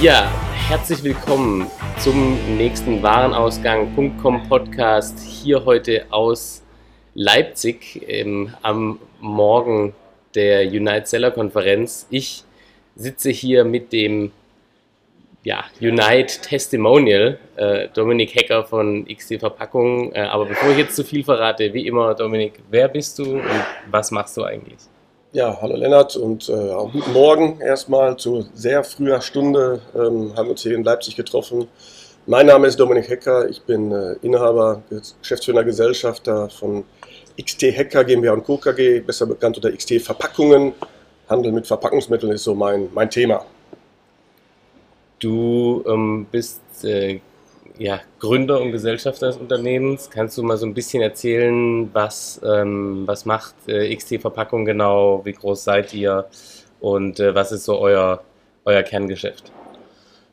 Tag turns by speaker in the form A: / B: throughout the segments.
A: Ja, herzlich willkommen zum nächsten Warenausgang.com Podcast hier heute aus Leipzig ähm, am Morgen der Unite Seller Konferenz. Ich sitze hier mit dem ja, Unite Testimonial, äh, Dominik Hecker von XT Verpackung. Äh, aber bevor ich jetzt zu viel verrate, wie immer, Dominik, wer bist du und was machst du eigentlich?
B: Ja, hallo Lennart und äh, guten Morgen erstmal zu sehr früher Stunde ähm, haben wir uns hier in Leipzig getroffen. Mein Name ist Dominik Hecker, ich bin äh, Inhaber, Geschäftsführer, Gesellschafter von XT Hecker GmbH und Co. KG, besser bekannt unter XT Verpackungen. Handel mit Verpackungsmitteln ist so mein, mein Thema.
A: Du ähm, bist äh, ja, Gründer und Gesellschafter des Unternehmens. Kannst du mal so ein bisschen erzählen, was, ähm, was macht äh, XT Verpackung genau, wie groß seid ihr und äh, was ist so euer, euer Kerngeschäft?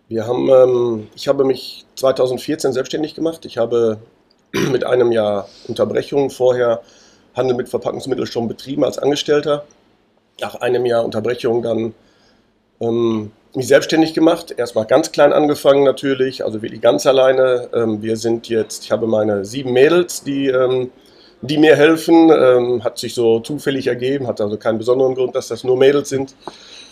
B: Wir haben, ähm, ich habe mich 2014 selbstständig gemacht. Ich habe mit einem Jahr Unterbrechung vorher Handel mit Verpackungsmitteln schon betrieben als Angestellter. Nach einem Jahr Unterbrechung dann ähm, mich selbstständig gemacht, erstmal ganz klein angefangen natürlich, also wirklich ganz alleine. Ähm, wir sind jetzt, ich habe meine sieben Mädels, die, ähm, die mir helfen, ähm, hat sich so zufällig ergeben, hat also keinen besonderen Grund, dass das nur Mädels sind.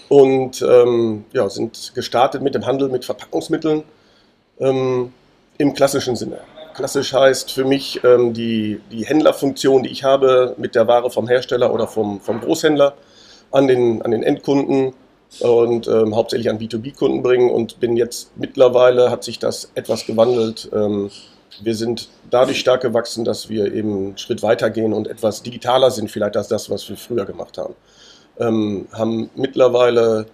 B: Und ja, sind gestartet mit dem Handel mit Verpackungsmitteln im klassischen Sinne. Klassisch heißt für mich die, die Händlerfunktion, die ich habe mit der Ware vom Hersteller oder vom, vom Großhändler an den, an den Endkunden und ähm, hauptsächlich an B2B-Kunden bringen und bin jetzt mittlerweile hat sich das etwas gewandelt. Ähm, wir sind dadurch stark gewachsen, dass wir eben einen Schritt weiter gehen und etwas digitaler sind, vielleicht als das, was wir früher gemacht haben. Ähm, haben mittlerweile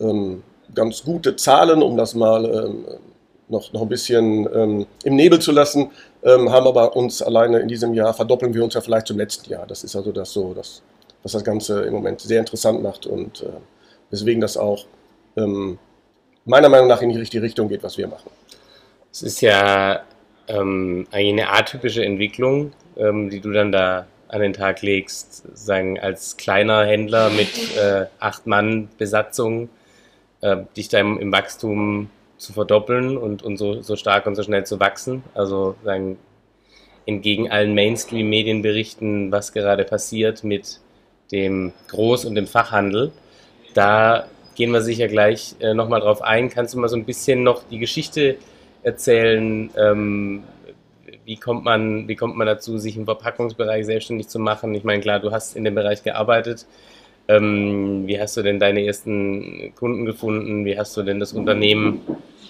B: ähm, ganz gute Zahlen, um das mal ähm, noch, noch ein bisschen ähm, im Nebel zu lassen, haben aber uns alleine in diesem Jahr verdoppeln wir uns ja vielleicht zum letzten Jahr. Das ist also das so, das, was das Ganze im Moment sehr interessant macht und äh, weswegen das auch ähm, meiner Meinung nach in die richtige Richtung geht, was wir machen.
A: Es ist ja ähm, eine atypische Entwicklung, ähm, die du dann da an den Tag legst, sagen als kleiner Händler mit äh, acht Mann Besatzung, äh, dich da im, im, Wachstum zu verdoppeln und, und so, so stark und so schnell zu wachsen. Also sagen, entgegen allen Mainstream-Medienberichten, was gerade passiert mit dem Groß- und dem Fachhandel. Da gehen wir sicher gleich äh, nochmal drauf ein. Kannst du mal so ein bisschen noch die Geschichte erzählen? Ähm, wie, kommt man, wie kommt man dazu, sich im Verpackungsbereich selbstständig zu machen? Ich meine, klar, du hast in dem Bereich gearbeitet. Ähm, wie hast du denn deine ersten Kunden gefunden? Wie hast du denn das Unternehmen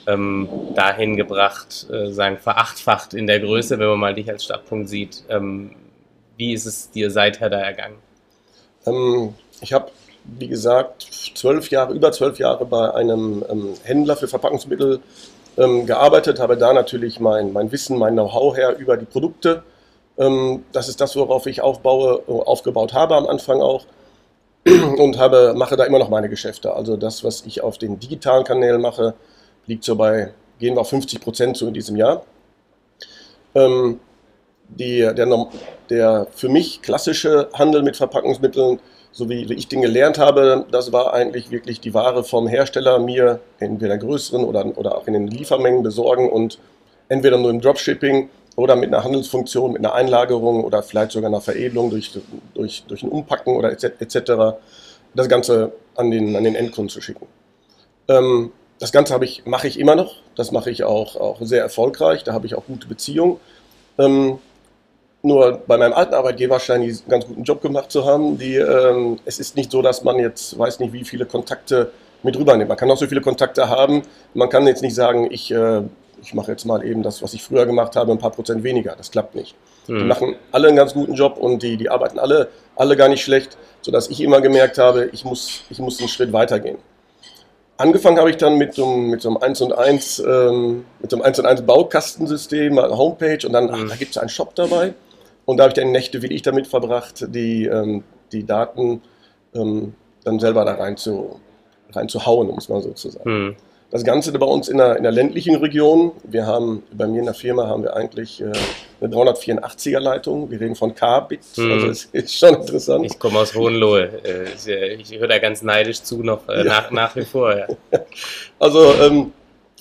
A: ähm, dahin gebracht, äh, sagen, verachtfacht in der Größe, wenn man mal dich als Startpunkt sieht? Ähm, wie ist es dir seither da ergangen?
B: Ähm, ich habe wie gesagt, zwölf Jahre, über zwölf Jahre bei einem ähm, Händler für Verpackungsmittel ähm, gearbeitet, habe da natürlich mein, mein Wissen, mein Know-how her über die Produkte. Ähm, das ist das, worauf ich aufbaue, äh, aufgebaut habe am Anfang auch und habe, mache da immer noch meine Geschäfte. Also das, was ich auf den digitalen Kanälen mache, liegt so bei, gehen wir auf 50 Prozent zu in diesem Jahr. Ähm, die, der, der für mich klassische Handel mit Verpackungsmitteln so wie, ich den gelernt habe, das war eigentlich wirklich die Ware vom Hersteller mir entweder größeren oder, oder auch in den Liefermengen besorgen und entweder nur im Dropshipping oder mit einer Handelsfunktion, mit einer Einlagerung oder vielleicht sogar einer Veredelung durch, durch, durch ein Umpacken oder etc. das Ganze an den, an den Endkunden zu schicken. Ähm, das Ganze ich, mache ich immer noch, das mache ich auch, auch sehr erfolgreich, da habe ich auch gute Beziehungen. Ähm, nur bei meinem alten Arbeitgeber scheinen die einen ganz guten Job gemacht zu haben. Die, ähm, es ist nicht so, dass man jetzt weiß nicht, wie viele Kontakte mit rübernimmt. Man kann auch so viele Kontakte haben. Man kann jetzt nicht sagen, ich, äh, ich mache jetzt mal eben das, was ich früher gemacht habe, ein paar Prozent weniger. Das klappt nicht. Mhm. Die machen alle einen ganz guten Job und die, die arbeiten alle, alle gar nicht schlecht, sodass ich immer gemerkt habe, ich muss, ich muss einen Schritt weitergehen. Angefangen habe ich dann mit so, mit so einem 1 und 1, ähm, mit so einem 1 und 1 Baukastensystem, Homepage und dann, ach, mhm. da gibt es einen Shop dabei. Und da habe ich dann Nächte wie ich damit verbracht, die, ähm, die Daten ähm, dann selber da rein zu, rein zu hauen, um es mal so zu sagen. Hm. Das Ganze bei uns in der, in der ländlichen Region. Wir haben, bei mir in der Firma haben wir eigentlich äh, eine 384er Leitung. Wir reden von K-Bit, hm. also es ist schon interessant.
A: Ich komme aus Hohenlohe. Äh, ich höre da ganz neidisch zu, noch äh, ja. nach, nach wie vor. Ja.
B: Also ähm,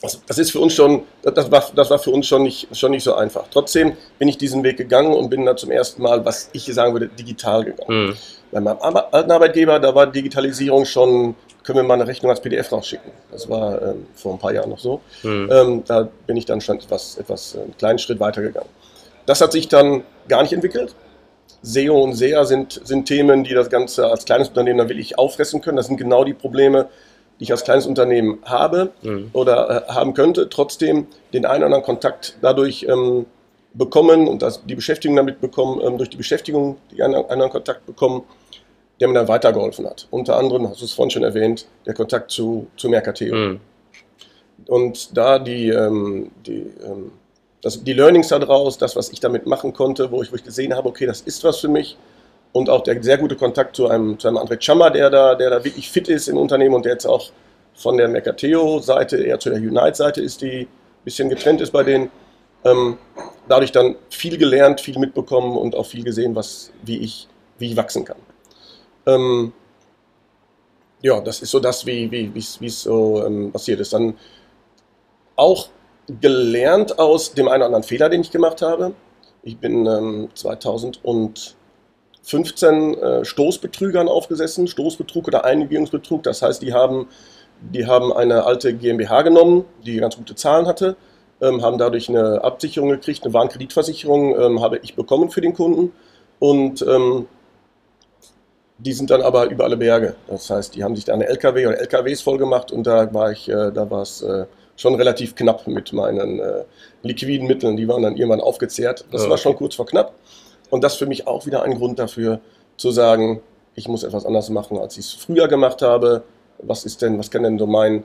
B: das, das ist für uns schon, das war, das war für uns schon nicht, schon nicht so einfach. Trotzdem bin ich diesen Weg gegangen und bin da zum ersten Mal, was ich sagen würde, digital gegangen. Mhm. Bei meinem alten Arbeitgeber, da war Digitalisierung schon, können wir mal eine Rechnung als PDF rausschicken. Das war ähm, vor ein paar Jahren noch so. Mhm. Ähm, da bin ich dann schon etwas, etwas äh, einen kleinen Schritt weitergegangen. Das hat sich dann gar nicht entwickelt. SEO und SEA sind, sind Themen, die das Ganze als kleines Unternehmen dann wirklich auffressen können. Das sind genau die Probleme, die ich als kleines Unternehmen habe mhm. oder äh, haben könnte, trotzdem den einen oder anderen Kontakt dadurch ähm, bekommen und das, die Beschäftigung damit bekommen, ähm, durch die Beschäftigung die einen oder anderen Kontakt bekommen, der mir dann weitergeholfen hat. Unter anderem, hast du es vorhin schon erwähnt, der Kontakt zu, zu Mercateo. Mhm. Und da die, ähm, die, ähm, das, die Learnings daraus, das, was ich damit machen konnte, wo ich, wo ich gesehen habe, okay, das ist was für mich, und auch der sehr gute Kontakt zu einem, zu einem André Chammer, der da, der da wirklich fit ist im Unternehmen und der jetzt auch von der Mercateo-Seite eher zu der Unite-Seite ist, die ein bisschen getrennt ist bei denen. Ähm, dadurch dann viel gelernt, viel mitbekommen und auch viel gesehen, was, wie, ich, wie ich wachsen kann. Ähm, ja, das ist so das, wie es so ähm, passiert ist. Dann auch gelernt aus dem einen oder anderen Fehler, den ich gemacht habe. Ich bin ähm, 2000 und 15 äh, Stoßbetrügern aufgesessen, Stoßbetrug oder Einigungsbetrug. Das heißt, die haben, die haben eine alte GmbH genommen, die ganz gute Zahlen hatte, ähm, haben dadurch eine Absicherung gekriegt, eine Warenkreditversicherung ähm, habe ich bekommen für den Kunden und ähm, die sind dann aber über alle Berge. Das heißt, die haben sich da eine LKW oder LKWs vollgemacht und da war ich, äh, da war es äh, schon relativ knapp mit meinen äh, liquiden Mitteln. Die waren dann irgendwann aufgezehrt. Das okay. war schon kurz vor knapp. Und das für mich auch wieder ein Grund dafür, zu sagen, ich muss etwas anders machen, als ich es früher gemacht habe. Was ist denn, was kann denn so mein,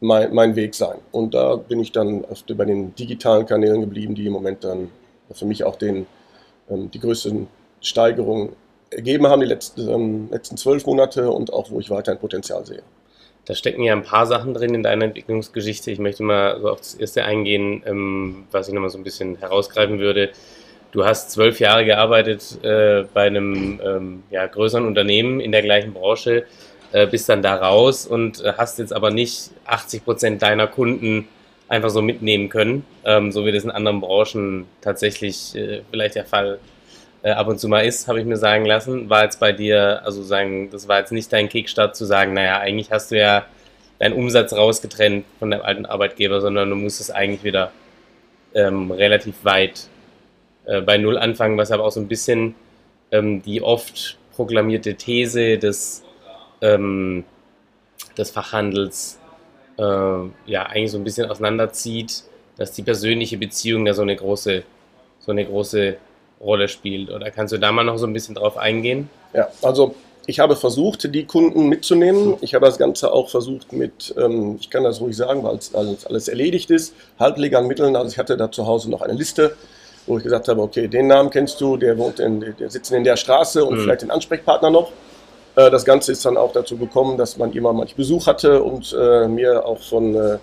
B: mein, mein Weg sein? Und da bin ich dann bei den digitalen Kanälen geblieben, die im Moment dann für mich auch den, ähm, die größten Steigerungen ergeben haben, die letzten, ähm, letzten zwölf Monate und auch, wo ich weiterhin Potenzial sehe.
A: Da stecken ja ein paar Sachen drin in deiner Entwicklungsgeschichte. Ich möchte mal so auf das erste eingehen, ähm, was ich nochmal so ein bisschen herausgreifen würde. Du hast zwölf Jahre gearbeitet äh, bei einem ähm, ja, größeren Unternehmen in der gleichen Branche, äh, bist dann da raus und äh, hast jetzt aber nicht 80 Prozent deiner Kunden einfach so mitnehmen können, ähm, so wie das in anderen Branchen tatsächlich äh, vielleicht der Fall äh, ab und zu mal ist, habe ich mir sagen lassen. War jetzt bei dir, also sagen, das war jetzt nicht dein Kickstart zu sagen, naja, eigentlich hast du ja deinen Umsatz rausgetrennt von deinem alten Arbeitgeber, sondern du musstest eigentlich wieder ähm, relativ weit äh, bei Null anfangen, was aber auch so ein bisschen ähm, die oft proklamierte These des, ähm, des Fachhandels äh, ja eigentlich so ein bisschen auseinanderzieht, dass die persönliche Beziehung da so eine große, so eine große Rolle spielt. Oder kannst du da mal noch so ein bisschen drauf eingehen?
B: Ja, also ich habe versucht, die Kunden mitzunehmen. Ich habe das Ganze auch versucht mit, ähm, ich kann das ruhig sagen, weil alles, alles erledigt ist, halblegalen Mitteln. Also ich hatte da zu Hause noch eine Liste wo ich gesagt habe, okay, den Namen kennst du, der wohnt in, der sitzt in der Straße und mhm. vielleicht den Ansprechpartner noch. Äh, das Ganze ist dann auch dazu gekommen, dass man immer manchmal Besuch hatte und äh, mir auch von, äh,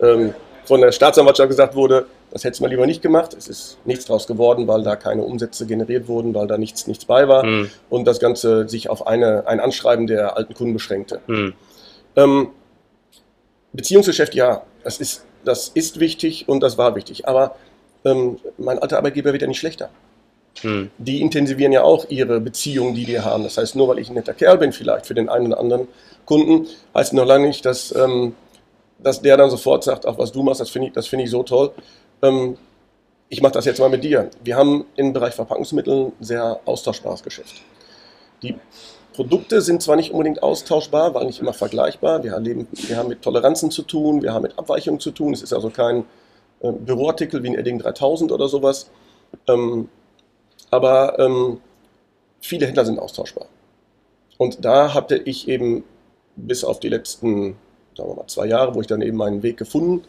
B: ähm, von der Staatsanwaltschaft gesagt wurde, das hätte man lieber nicht gemacht. Es ist nichts draus geworden, weil da keine Umsätze generiert wurden, weil da nichts, nichts bei war mhm. und das Ganze sich auf eine, ein Anschreiben der alten Kunden beschränkte. Mhm. Ähm, Beziehungsgeschäft, ja, das ist, das ist wichtig und das war wichtig. Aber ähm, mein alter Arbeitgeber wird ja nicht schlechter. Hm. Die intensivieren ja auch ihre Beziehungen, die die haben. Das heißt, nur weil ich ein netter Kerl bin, vielleicht für den einen oder anderen Kunden, heißt noch lange nicht, dass, ähm, dass der dann sofort sagt, ach, was du machst, das finde ich, find ich so toll. Ähm, ich mache das jetzt mal mit dir. Wir haben im Bereich Verpackungsmittel ein sehr austauschbares Geschäft. Die Produkte sind zwar nicht unbedingt austauschbar, weil nicht immer vergleichbar. Wir, erleben, wir haben mit Toleranzen zu tun, wir haben mit Abweichungen zu tun. Es ist also kein äh, Büroartikel wie ein Edding 3000 oder sowas. Ähm, aber ähm, viele Händler sind austauschbar. Und da hatte ich eben bis auf die letzten, sagen wir mal, zwei Jahre, wo ich dann eben meinen Weg gefunden,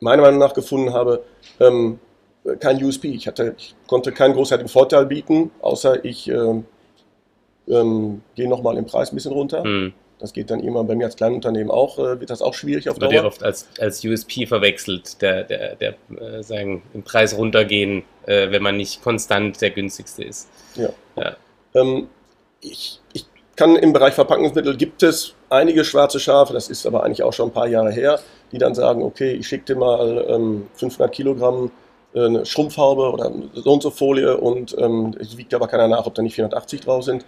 B: meiner Meinung nach gefunden habe, ähm, kein USP. Ich, hatte, ich konnte keinen großartigen Vorteil bieten, außer ich ähm, ähm, gehe nochmal im Preis ein bisschen runter. Mhm. Das geht dann immer bei mir als Kleinunternehmen auch, äh, wird das auch schwierig
A: auf Dauer. Wird ja oft als, als USP verwechselt, der, der, der äh, sagen, im Preis runtergehen, äh, wenn man nicht konstant der günstigste ist.
B: Ja. ja. Ähm, ich, ich kann im Bereich Verpackungsmittel gibt es einige schwarze Schafe, das ist aber eigentlich auch schon ein paar Jahre her, die dann sagen, okay, ich schicke dir mal ähm, 500 Kilogramm äh, eine Schrumpfhaube oder so und so Folie und ähm, es wiegt aber keiner nach, ob da nicht 480 drauf sind.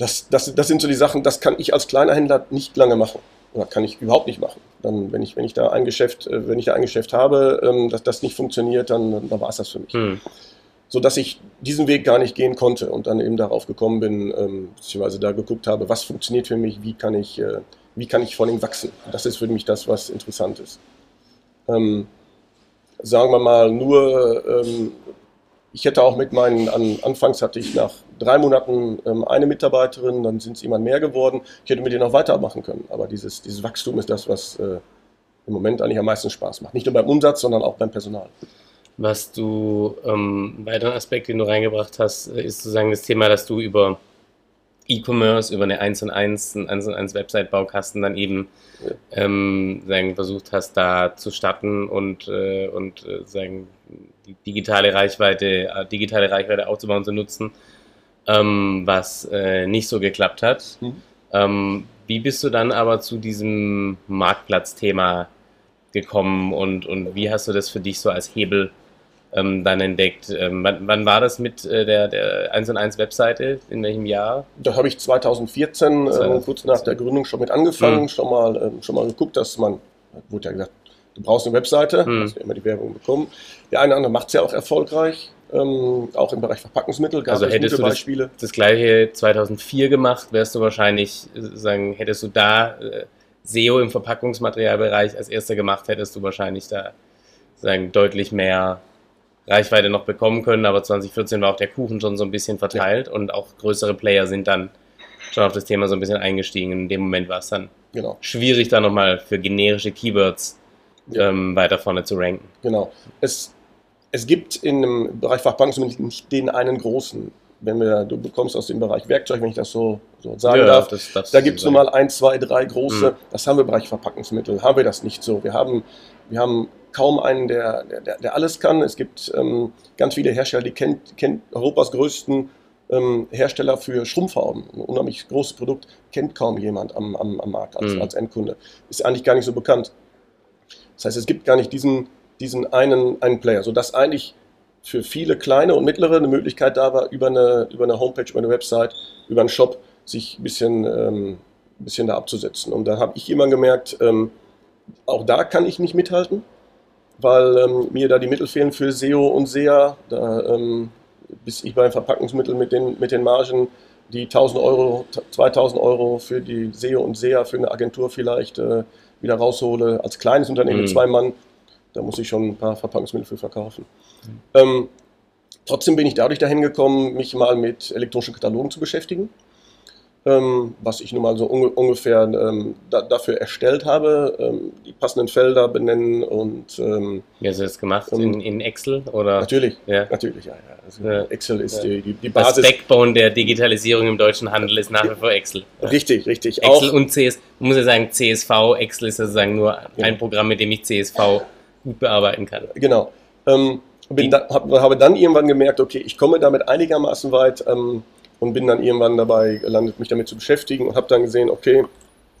B: Das, das, das sind so die Sachen, das kann ich als kleiner Händler nicht lange machen. Oder kann ich überhaupt nicht machen. Dann, wenn ich, wenn ich da ein Geschäft, äh, wenn ich da ein Geschäft habe, ähm, dass das nicht funktioniert, dann, dann war es das für mich. Hm. So dass ich diesen Weg gar nicht gehen konnte und dann eben darauf gekommen bin, ähm, beziehungsweise da geguckt habe, was funktioniert für mich, wie kann ich, äh, wie kann ich vor allem wachsen. Das ist für mich das, was interessant ist. Ähm, sagen wir mal, nur, ähm, ich hätte auch mit meinen, an, anfangs hatte ich nach drei Monaten ähm, eine Mitarbeiterin, dann sind es immer mehr geworden. Ich hätte mit denen auch weitermachen können. Aber dieses, dieses Wachstum ist das, was äh, im Moment eigentlich am meisten Spaß macht. Nicht nur beim Umsatz, sondern auch beim Personal.
A: Was du, ähm, weiteren Aspekt, den du reingebracht hast, äh, ist sozusagen das Thema, dass du über E-Commerce, über eine 1 und 1, einen 1 und 1 Website-Baukasten dann eben ja. ähm, sagen, versucht hast, da zu starten und, äh, und äh, sagen, die digitale Reichweite, äh, digitale Reichweite aufzubauen und zu nutzen, ähm, was äh, nicht so geklappt hat. Mhm. Ähm, wie bist du dann aber zu diesem Marktplatzthema gekommen und, und wie hast du das für dich so als Hebel ähm, dann entdeckt. Ähm, wann, wann, war das mit äh, der, der 1 und 1 Webseite? In welchem Jahr?
B: Da habe ich 2014, äh, kurz nach der Gründung, schon mit angefangen, mhm. schon, mal, äh, schon mal geguckt, dass man, wurde ja gesagt, du brauchst eine Webseite, mhm. hast du immer die Werbung bekommen. Der eine oder andere macht es ja auch erfolgreich. Ähm, auch im Bereich Verpackungsmittel
A: gab also es hättest gute Beispiele. Das, das gleiche 2004 gemacht, wärst du wahrscheinlich, sagen, hättest du da äh, SEO im Verpackungsmaterialbereich als erster gemacht, hättest du wahrscheinlich da sagen, deutlich mehr Reichweite noch bekommen können, aber 2014 war auch der Kuchen schon so ein bisschen verteilt ja. und auch größere Player sind dann schon auf das Thema so ein bisschen eingestiegen. In dem Moment war es dann genau. schwierig, da nochmal für generische Keywords ja. ähm, weiter vorne zu ranken.
B: Genau. Es, es gibt in dem Bereich Fachbanken nicht den einen großen. Wenn wir, du bekommst aus dem Bereich Werkzeug, wenn ich das so, so sagen ja, darf, das, das da gibt es so mal ein, zwei, drei große. Mhm. Das haben wir im Bereich Verpackungsmittel, haben wir das nicht so. Wir haben, wir haben kaum einen, der, der, der alles kann. Es gibt ähm, ganz viele Hersteller, die kennt, kennt Europas größten ähm, Hersteller für Schrumpfhauben. Ein unheimlich großes Produkt, kennt kaum jemand am, am, am Markt als, mhm. als Endkunde. Ist eigentlich gar nicht so bekannt. Das heißt, es gibt gar nicht diesen, diesen einen, einen Player, sodass eigentlich für viele kleine und mittlere eine Möglichkeit da war, über eine, über eine Homepage, über eine Website, über einen Shop sich ein bisschen, ähm, ein bisschen da abzusetzen. Und da habe ich immer gemerkt, ähm, auch da kann ich nicht mithalten weil ähm, mir da die Mittel fehlen für SEO und SEA. Da, ähm, bis ich beim Verpackungsmittel mit den, mit den Margen die 1000 Euro, 2000 Euro für die SEO und SEA für eine Agentur vielleicht äh, wieder raushole. Als kleines Unternehmen mhm. mit zwei Mann, da muss ich schon ein paar Verpackungsmittel für verkaufen. Mhm. Ähm, trotzdem bin ich dadurch dahin gekommen, mich mal mit elektronischen Katalogen zu beschäftigen ähm, was ich nun mal so un ungefähr ähm, da, dafür erstellt habe, ähm, die passenden Felder benennen und. Ähm,
A: Wie hast du das gemacht? In, in, Excel? Oder?
B: Natürlich, ja. natürlich, ja. ja. Also ja. Excel ist ja. die, die, die,
A: Basis. Das Backbone der Digitalisierung im deutschen Handel ist nach wie vor Excel.
B: Richtig, richtig.
A: Excel Auch und CS, man muss ja sagen, CSV, Excel ist sozusagen nur ein Programm, mit dem ich CSV gut bearbeiten kann.
B: Genau. Ähm, da, hab, habe dann irgendwann gemerkt, okay, ich komme damit einigermaßen weit. Ähm, und bin dann irgendwann dabei gelandet, mich damit zu beschäftigen und habe dann gesehen, okay,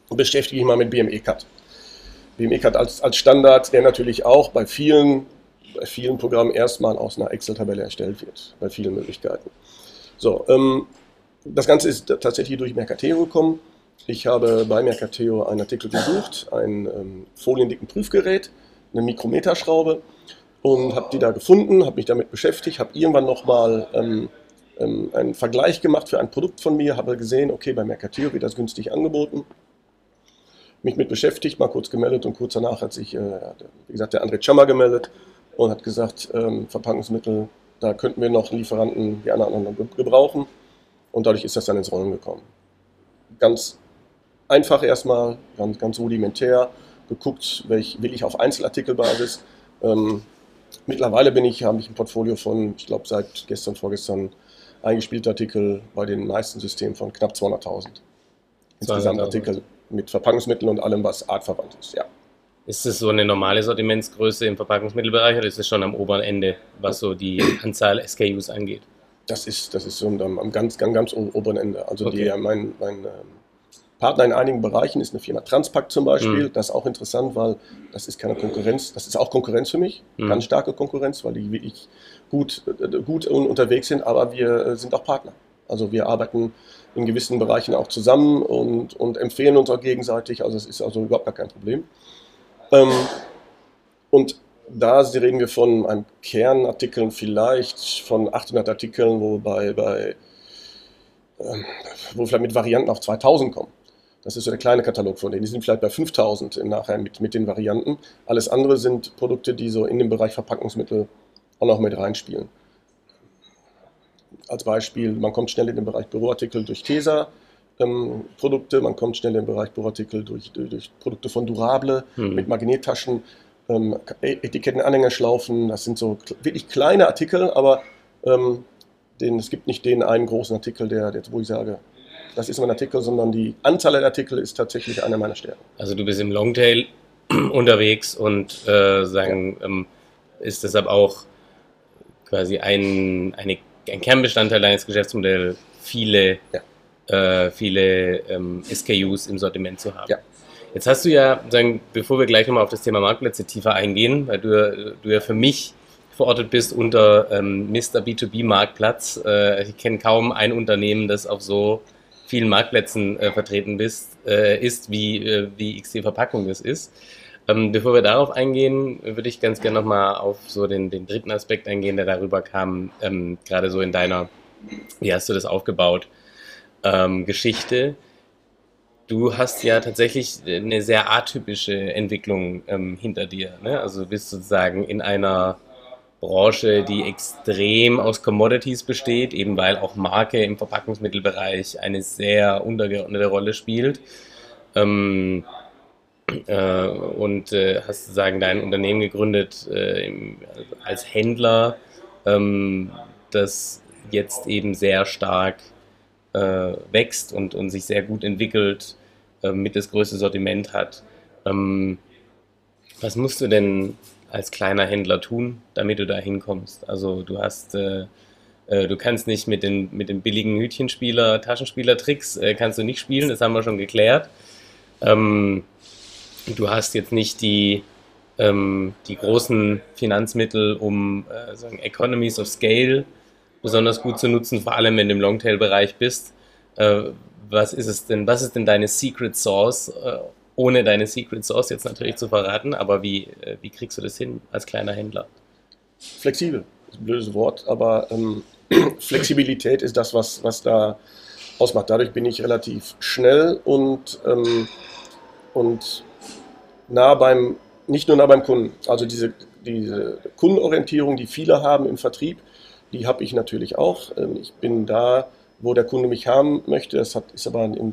B: beschäftige ich mal mit BME-Cut. BME-Cut als, als Standard, der natürlich auch bei vielen, bei vielen Programmen erstmal aus einer Excel-Tabelle erstellt wird, bei vielen Möglichkeiten. So, ähm, das Ganze ist tatsächlich durch Mercateo gekommen. Ich habe bei Mercateo einen Artikel gesucht, ein ähm, foliendicken Prüfgerät, eine Mikrometerschraube und habe die da gefunden, habe mich damit beschäftigt, habe irgendwann nochmal ähm, ähm, einen Vergleich gemacht für ein Produkt von mir, habe gesehen, okay, bei Mercateo wird das günstig angeboten, mich mit beschäftigt, mal kurz gemeldet und kurz danach hat sich, äh, wie gesagt, der André Chammer gemeldet und hat gesagt, ähm, Verpackungsmittel, da könnten wir noch Lieferanten, die anderen gebrauchen. Und dadurch ist das dann ins Rollen gekommen. Ganz einfach erstmal, ganz, ganz rudimentär, geguckt, welch, will ich auf Einzelartikelbasis. Ähm, mittlerweile bin ich, habe ich ein Portfolio von, ich glaube, seit gestern, vorgestern eingespielte Artikel bei den meisten Systemen von knapp 200.000. Insgesamt Artikel mit Verpackungsmitteln und allem, was artverwandt ist, ja.
A: Ist es so eine normale Sortimentsgröße im Verpackungsmittelbereich oder ist es schon am oberen Ende, was so die Anzahl SKUs angeht?
B: Das ist, das ist so am, am ganz, ganz, ganz oberen Ende. Also okay. die, mein, mein, ähm, Partner in einigen Bereichen ist eine Firma Transpac zum Beispiel. Mhm. Das ist auch interessant, weil das ist keine Konkurrenz. Das ist auch Konkurrenz für mich, mhm. ganz starke Konkurrenz, weil die wirklich gut, gut unterwegs sind, aber wir äh, sind auch Partner. Also wir arbeiten in gewissen Bereichen auch zusammen und, und empfehlen uns auch gegenseitig. Also es ist also überhaupt gar kein Problem. Ähm, und da reden wir von einem Kernartikeln vielleicht von 800 Artikeln, wo, bei, bei, ähm, wo vielleicht mit Varianten auf 2000 kommen. Das ist so der kleine Katalog von denen. Die sind vielleicht bei 5000 im Nachher mit, mit den Varianten. Alles andere sind Produkte, die so in den Bereich Verpackungsmittel auch noch mit reinspielen. Als Beispiel, man kommt schnell in den Bereich Büroartikel durch Tesa. Ähm, Produkte, man kommt schnell in den Bereich Büroartikel durch, durch, durch Produkte von Durable hm. mit Magnettaschen, ähm, Etiketten, Anhängerschlaufen. Das sind so wirklich kleine Artikel, aber ähm, den, es gibt nicht den einen großen Artikel, der, der, wo ich sage, das ist mein Artikel, sondern die Anzahl der Artikel ist tatsächlich einer meiner Stärken.
A: Also du bist im Longtail unterwegs und äh, sagen, ja. ähm, ist deshalb auch quasi ein, eine, ein Kernbestandteil deines Geschäftsmodells, viele, ja. äh, viele ähm, SKUs im Sortiment zu haben. Ja. Jetzt hast du ja, sagen, bevor wir gleich nochmal auf das Thema Marktplätze tiefer eingehen, weil du, du ja für mich verortet bist unter ähm, Mr. B2B Marktplatz. Äh, ich kenne kaum ein Unternehmen, das auf so vielen Marktplätzen äh, vertreten bist, äh, ist, wie, äh, wie XT Verpackung das ist. Ähm, bevor wir darauf eingehen, würde ich ganz gerne nochmal auf so den, den dritten Aspekt eingehen, der darüber kam, ähm, gerade so in deiner, wie hast du das aufgebaut, ähm, Geschichte. Du hast ja tatsächlich eine sehr atypische Entwicklung ähm, hinter dir. Ne? Also bist sozusagen in einer Branche, die extrem aus Commodities besteht, eben weil auch Marke im Verpackungsmittelbereich eine sehr untergeordnete Rolle spielt. Ähm, äh, und äh, hast sozusagen dein Unternehmen gegründet äh, im, als Händler, ähm, das jetzt eben sehr stark äh, wächst und, und sich sehr gut entwickelt, äh, mit das größte Sortiment hat. Ähm, was musst du denn als kleiner Händler tun, damit du da hinkommst? Also du hast, äh, äh, du kannst nicht mit den, mit den billigen Hütchenspieler, Taschenspieler-Tricks äh, kannst du nicht spielen, das haben wir schon geklärt. Ähm, du hast jetzt nicht die, ähm, die großen Finanzmittel, um äh, sagen Economies of Scale besonders gut zu nutzen, vor allem wenn du im Longtail-Bereich bist. Äh, was ist es denn, was ist denn deine Secret Sauce, äh, ohne deine Secret Sauce jetzt natürlich zu verraten, aber wie, äh, wie kriegst du das hin als kleiner Händler?
B: Flexibel, ist ein blödes Wort, aber ähm, Flexibilität ist das, was, was da ausmacht. Dadurch bin ich relativ schnell und, ähm, und nah beim, nicht nur nah beim Kunden. Also diese, diese Kundenorientierung, die viele haben im Vertrieb, die habe ich natürlich auch. Ähm, ich bin da, wo der Kunde mich haben möchte. Das hat, ist aber im,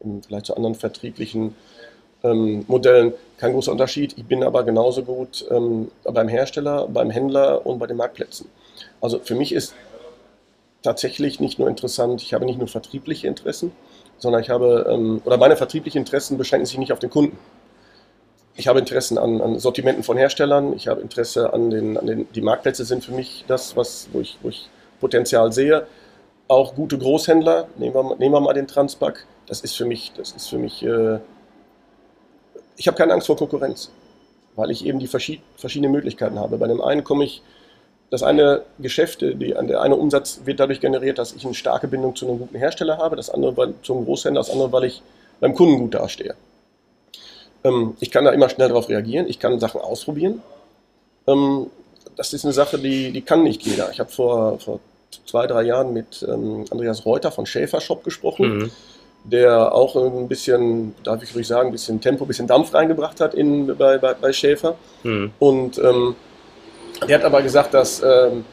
B: im, vielleicht zu anderen vertrieblichen ähm, Modellen kein großer Unterschied. Ich bin aber genauso gut ähm, beim Hersteller, beim Händler und bei den Marktplätzen. Also für mich ist tatsächlich nicht nur interessant, ich habe nicht nur vertriebliche Interessen, sondern ich habe, ähm, oder meine vertrieblichen Interessen beschränken sich nicht auf den Kunden. Ich habe Interessen an, an Sortimenten von Herstellern, ich habe Interesse an den, an den, die Marktplätze sind für mich das, was, wo, ich, wo ich Potenzial sehe. Auch gute Großhändler, nehmen wir, nehmen wir mal den Transpac, das ist für mich, das ist für mich, äh, ich habe keine Angst vor Konkurrenz, weil ich eben die verschied verschiedenen Möglichkeiten habe. Bei dem einen komme ich, das eine Geschäft, die, der eine Umsatz wird dadurch generiert, dass ich eine starke Bindung zu einem guten Hersteller habe, das andere weil, zum Großhändler, das andere, weil ich beim Kunden gut dastehe. Ähm, ich kann da immer schnell darauf reagieren, ich kann Sachen ausprobieren. Ähm, das ist eine Sache, die, die kann nicht jeder. Ich habe vor, vor zwei, drei Jahren mit ähm, Andreas Reuter von Schäfer Shop gesprochen. Mhm der auch ein bisschen, darf ich ruhig sagen, ein bisschen Tempo, ein bisschen Dampf reingebracht hat in, bei, bei, bei Schäfer. Mhm. Und ähm, der hat aber gesagt, dass, ähm,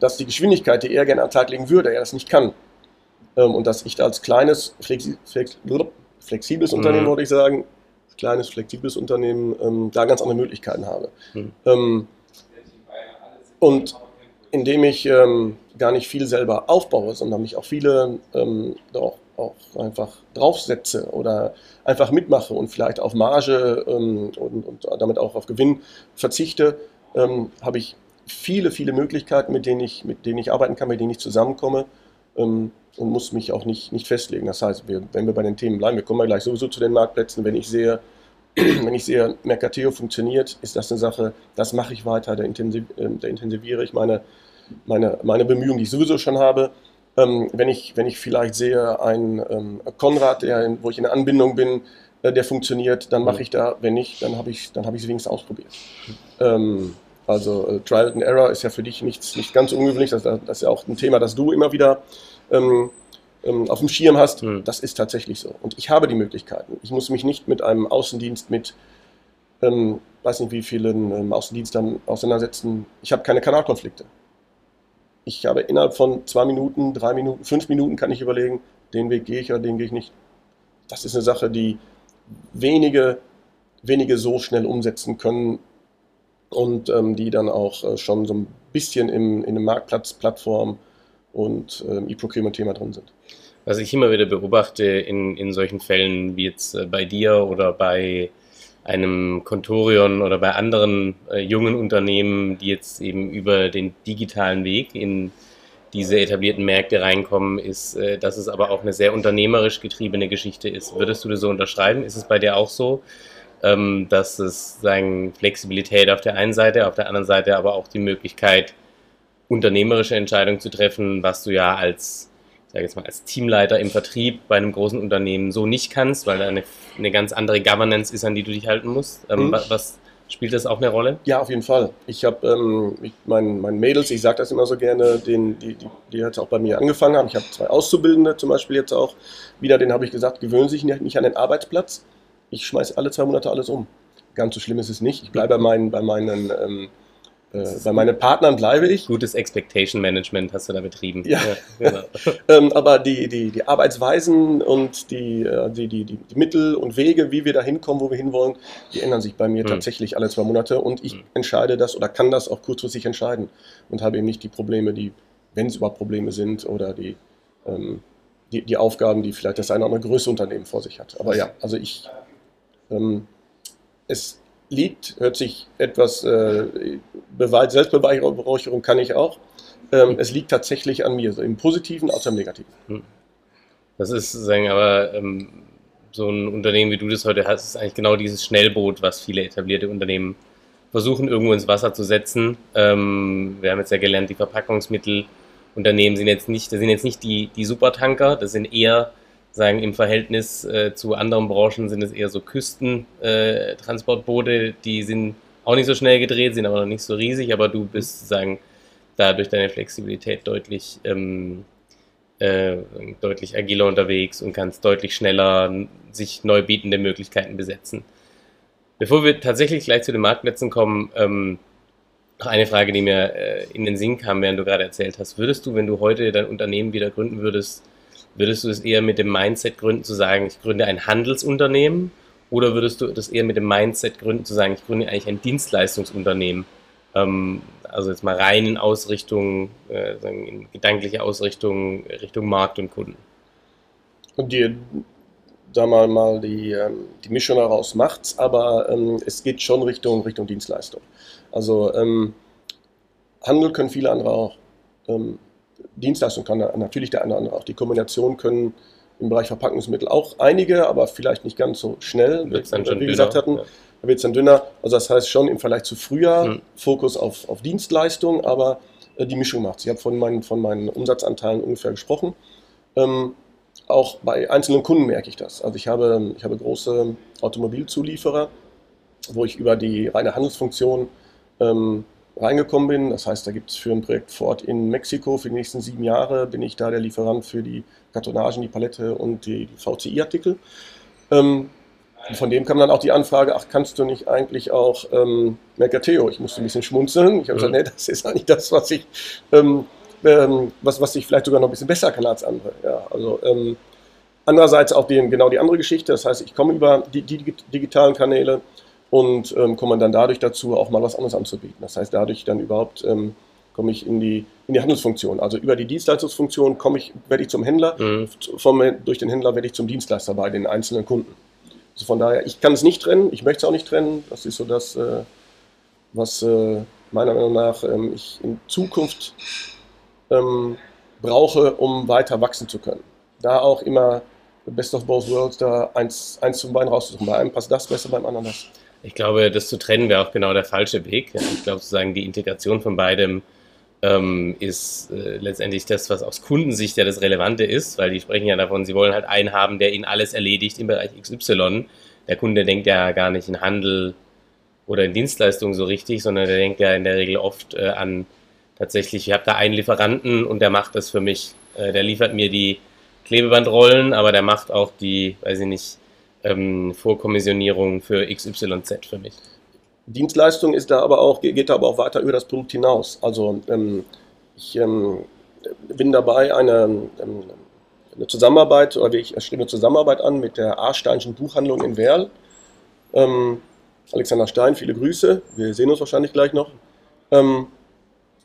B: dass die Geschwindigkeit, die er gerne an den Tag legen würde, er das nicht kann. Ähm, und dass ich da als kleines, flexi flex flexibles mhm. Unternehmen, würde ich sagen, kleines, flexibles Unternehmen, ähm, da ganz andere Möglichkeiten habe. Mhm. und indem ich ähm, gar nicht viel selber aufbaue, sondern mich auch viele ähm, auch auch einfach draufsetze oder einfach mitmache und vielleicht auf Marge ähm, und, und, damit auch auf Gewinn verzichte, ähm, habe ich viele, viele Möglichkeiten, mit denen, ich, mit denen ich arbeiten kann, mit denen ich zusammenkomme. ähm, und muss mich auch nicht, nicht festlegen. Das heißt, wir, wenn wir bei den Themen bleiben, wir kommen ja gleich sowieso zu den Marktplätzen, wenn ich sehe, wenn ich sehe, Mercateo funktioniert, ist das eine Sache, das mache ich weiter, da, intensiv, äh, da intensiviere ich meine, meine, meine Bemühungen, die ich sowieso schon habe. Ähm, wenn, ich, wenn ich vielleicht sehe, ein ähm, Konrad, der, wo ich in der Anbindung bin, äh, der funktioniert, dann mache ich da, wenn nicht, dann habe ich es wenigstens ausprobiert. Ähm, also äh, Trial and Error ist ja für dich nichts, nicht ganz ungewöhnlich, das, das, ist ja auch ein Thema, das du immer wieder ähm, ähm, auf dem Schirm hast. Mhm. Das ist tatsächlich so. Und ich habe die Möglichkeiten. Ich muss mich nicht mit einem Außendienst mit, ähm, weiß nicht wie vielen ähm, Außendienstern auseinandersetzen. Ich habe keine Kanalkonflikte. Ich habe innerhalb von zwei Minuten, drei Minuten, fünf Minuten kann ich überlegen, den Weg gehe ich oder den gehe ich nicht. Das ist eine Sache, die wenige, wenige so schnell umsetzen können und ähm, die dann auch äh, schon so ein bisschen im, in einem Marktplatzplattform und ähm, E-Procurement-Thema drin sind.
A: Was ich immer wieder beobachte in, in solchen Fällen wie jetzt äh, bei dir oder bei einem Contorion oder bei anderen äh, jungen Unternehmen, die jetzt eben über den digitalen Weg in diese etablierten Märkte reinkommen, ist, äh, dass es aber auch eine sehr unternehmerisch getriebene Geschichte ist. Würdest du das so unterschreiben? Ist es bei dir auch so, ähm, dass es sagen Flexibilität auf der einen Seite, auf der anderen Seite aber auch die Möglichkeit, unternehmerische Entscheidungen zu treffen, was du ja als sage jetzt mal, als Teamleiter im Vertrieb bei einem großen Unternehmen so nicht kannst, weil da eine, eine ganz andere Governance ist, an die du dich halten musst. Ähm, mhm. was, Spielt das auch eine Rolle?
B: Ja, auf jeden Fall. Ich habe ähm, meinen mein Mädels, ich sage das immer so gerne, den, die, die, die jetzt auch bei mir angefangen haben. Ich habe zwei Auszubildende zum Beispiel jetzt auch wieder, den habe ich gesagt, gewöhnen sich nicht an den Arbeitsplatz. Ich schmeiße alle zwei Monate alles um. Ganz so schlimm ist es nicht. Ich bleibe bei meinen, bei meinen ähm, äh, bei meinen Partnern bleibe ich.
A: Gutes Expectation Management hast du da betrieben.
B: Ja, ja genau. ähm, aber die, die, die Arbeitsweisen und die, äh, die, die, die, Mittel und Wege, wie wir da hinkommen, wo wir hinwollen, die ändern sich bei mir hm. tatsächlich alle zwei Monate und ich hm. entscheide das oder kann das auch kurzfristig entscheiden und habe eben nicht die Probleme, die, wenn es überhaupt Probleme sind oder die, ähm, die, die Aufgaben, die vielleicht das eine oder andere größere Unternehmen vor sich hat. Aber ja, also ich, ähm, es liegt, hört sich etwas äh, Selbstbeweihräucherung kann ich auch. Ähm, es liegt tatsächlich an mir, im Positiven als im Negativen. Hm.
A: Das ist sagen, aber ähm, so ein Unternehmen wie du das heute hast, ist eigentlich genau dieses Schnellboot, was viele etablierte Unternehmen versuchen, irgendwo ins Wasser zu setzen. Ähm, wir haben jetzt ja gelernt, die Verpackungsmittelunternehmen sind jetzt nicht, das sind jetzt nicht die, die Supertanker, das sind eher sagen, im Verhältnis äh, zu anderen Branchen sind es eher so Küstentransportboote, äh, die sind auch nicht so schnell gedreht, sind aber noch nicht so riesig, aber du bist, sagen, da durch deine Flexibilität deutlich, ähm, äh, deutlich agiler unterwegs und kannst deutlich schneller sich neu bietende Möglichkeiten besetzen. Bevor wir tatsächlich gleich zu den Marktplätzen kommen, ähm, noch eine Frage, die mir äh, in den Sinn kam, während du gerade erzählt hast. Würdest du, wenn du heute dein Unternehmen wieder gründen würdest, Würdest du es eher mit dem Mindset gründen, zu sagen, ich gründe ein Handelsunternehmen? Oder würdest du das eher mit dem Mindset gründen, zu sagen, ich gründe eigentlich ein Dienstleistungsunternehmen? Ähm, also jetzt mal rein in Ausrichtung, äh, in gedankliche Ausrichtung Richtung Markt und Kunden.
B: Und die, da mal, mal die, ähm, die Mischung daraus macht's, aber ähm, es geht schon Richtung, Richtung Dienstleistung. Also ähm, Handel können viele andere auch. Dienstleistung kann natürlich der eine oder andere auch. Die Kombination können im Bereich Verpackungsmittel auch einige, aber vielleicht nicht ganz so schnell,
A: wird's
B: wie
A: wir
B: gesagt hatten. Ja. Da wird es dann dünner. Also das heißt schon im Vergleich zu früher hm. Fokus auf, auf Dienstleistung, aber äh, die Mischung macht Ich habe von meinen, von meinen Umsatzanteilen ungefähr gesprochen. Ähm, auch bei einzelnen Kunden merke ich das. Also ich habe, ich habe große Automobilzulieferer, wo ich über die reine Handelsfunktion ähm, reingekommen bin. Das heißt, da gibt es für ein Projekt Ford in Mexiko für die nächsten sieben Jahre bin ich da der Lieferant für die Kartonagen, die Palette und die, die VCI-Artikel. Ähm, von dem kam dann auch die Anfrage, ach, kannst du nicht eigentlich auch ähm, Mercateo? Ich musste ein bisschen schmunzeln. Ich habe mhm. gesagt, nee, das ist eigentlich das, was ich, ähm, ähm, was, was ich vielleicht sogar noch ein bisschen besser kann als andere. Ja, also ähm, andererseits auch die, genau die andere Geschichte. Das heißt, ich komme über die, die digitalen Kanäle und ähm, komme dann dadurch dazu, auch mal was anderes anzubieten. Das heißt, dadurch dann überhaupt ähm, komme ich in die, in die Handelsfunktion. Also über die Dienstleistungsfunktion komme ich, werde ich zum Händler, mhm. vom, durch den Händler werde ich zum Dienstleister bei den einzelnen Kunden. Also von daher, ich kann es nicht trennen, ich möchte es auch nicht trennen. Das ist so das, äh, was äh, meiner Meinung nach ähm, ich in Zukunft ähm, brauche, um weiter wachsen zu können. Da auch immer Best of Both Worlds, da eins, eins zum Bein rauszusuchen. Bei einem passt das besser, beim anderen das.
A: Ich glaube, das zu trennen wäre auch genau der falsche Weg. Ich glaube, sozusagen die Integration von beidem ähm, ist äh, letztendlich das, was aus Kundensicht ja das Relevante ist, weil die sprechen ja davon, sie wollen halt einen haben, der ihnen alles erledigt im Bereich XY. Der Kunde denkt ja gar nicht in Handel oder in Dienstleistungen so richtig, sondern der denkt ja in der Regel oft äh, an tatsächlich, ich habe da einen Lieferanten und der macht das für mich. Äh, der liefert mir die Klebebandrollen, aber der macht auch die, weiß ich nicht, ähm, Vorkommissionierung für XYZ für mich.
B: Dienstleistung ist da aber auch, geht da aber auch weiter über das Produkt hinaus. Also ähm, ich ähm, bin dabei, eine, ähm, eine Zusammenarbeit, oder ich strebe eine Zusammenarbeit an mit der A-Steinschen Buchhandlung in Werl. Ähm, Alexander Stein, viele Grüße, wir sehen uns wahrscheinlich gleich noch. Ähm,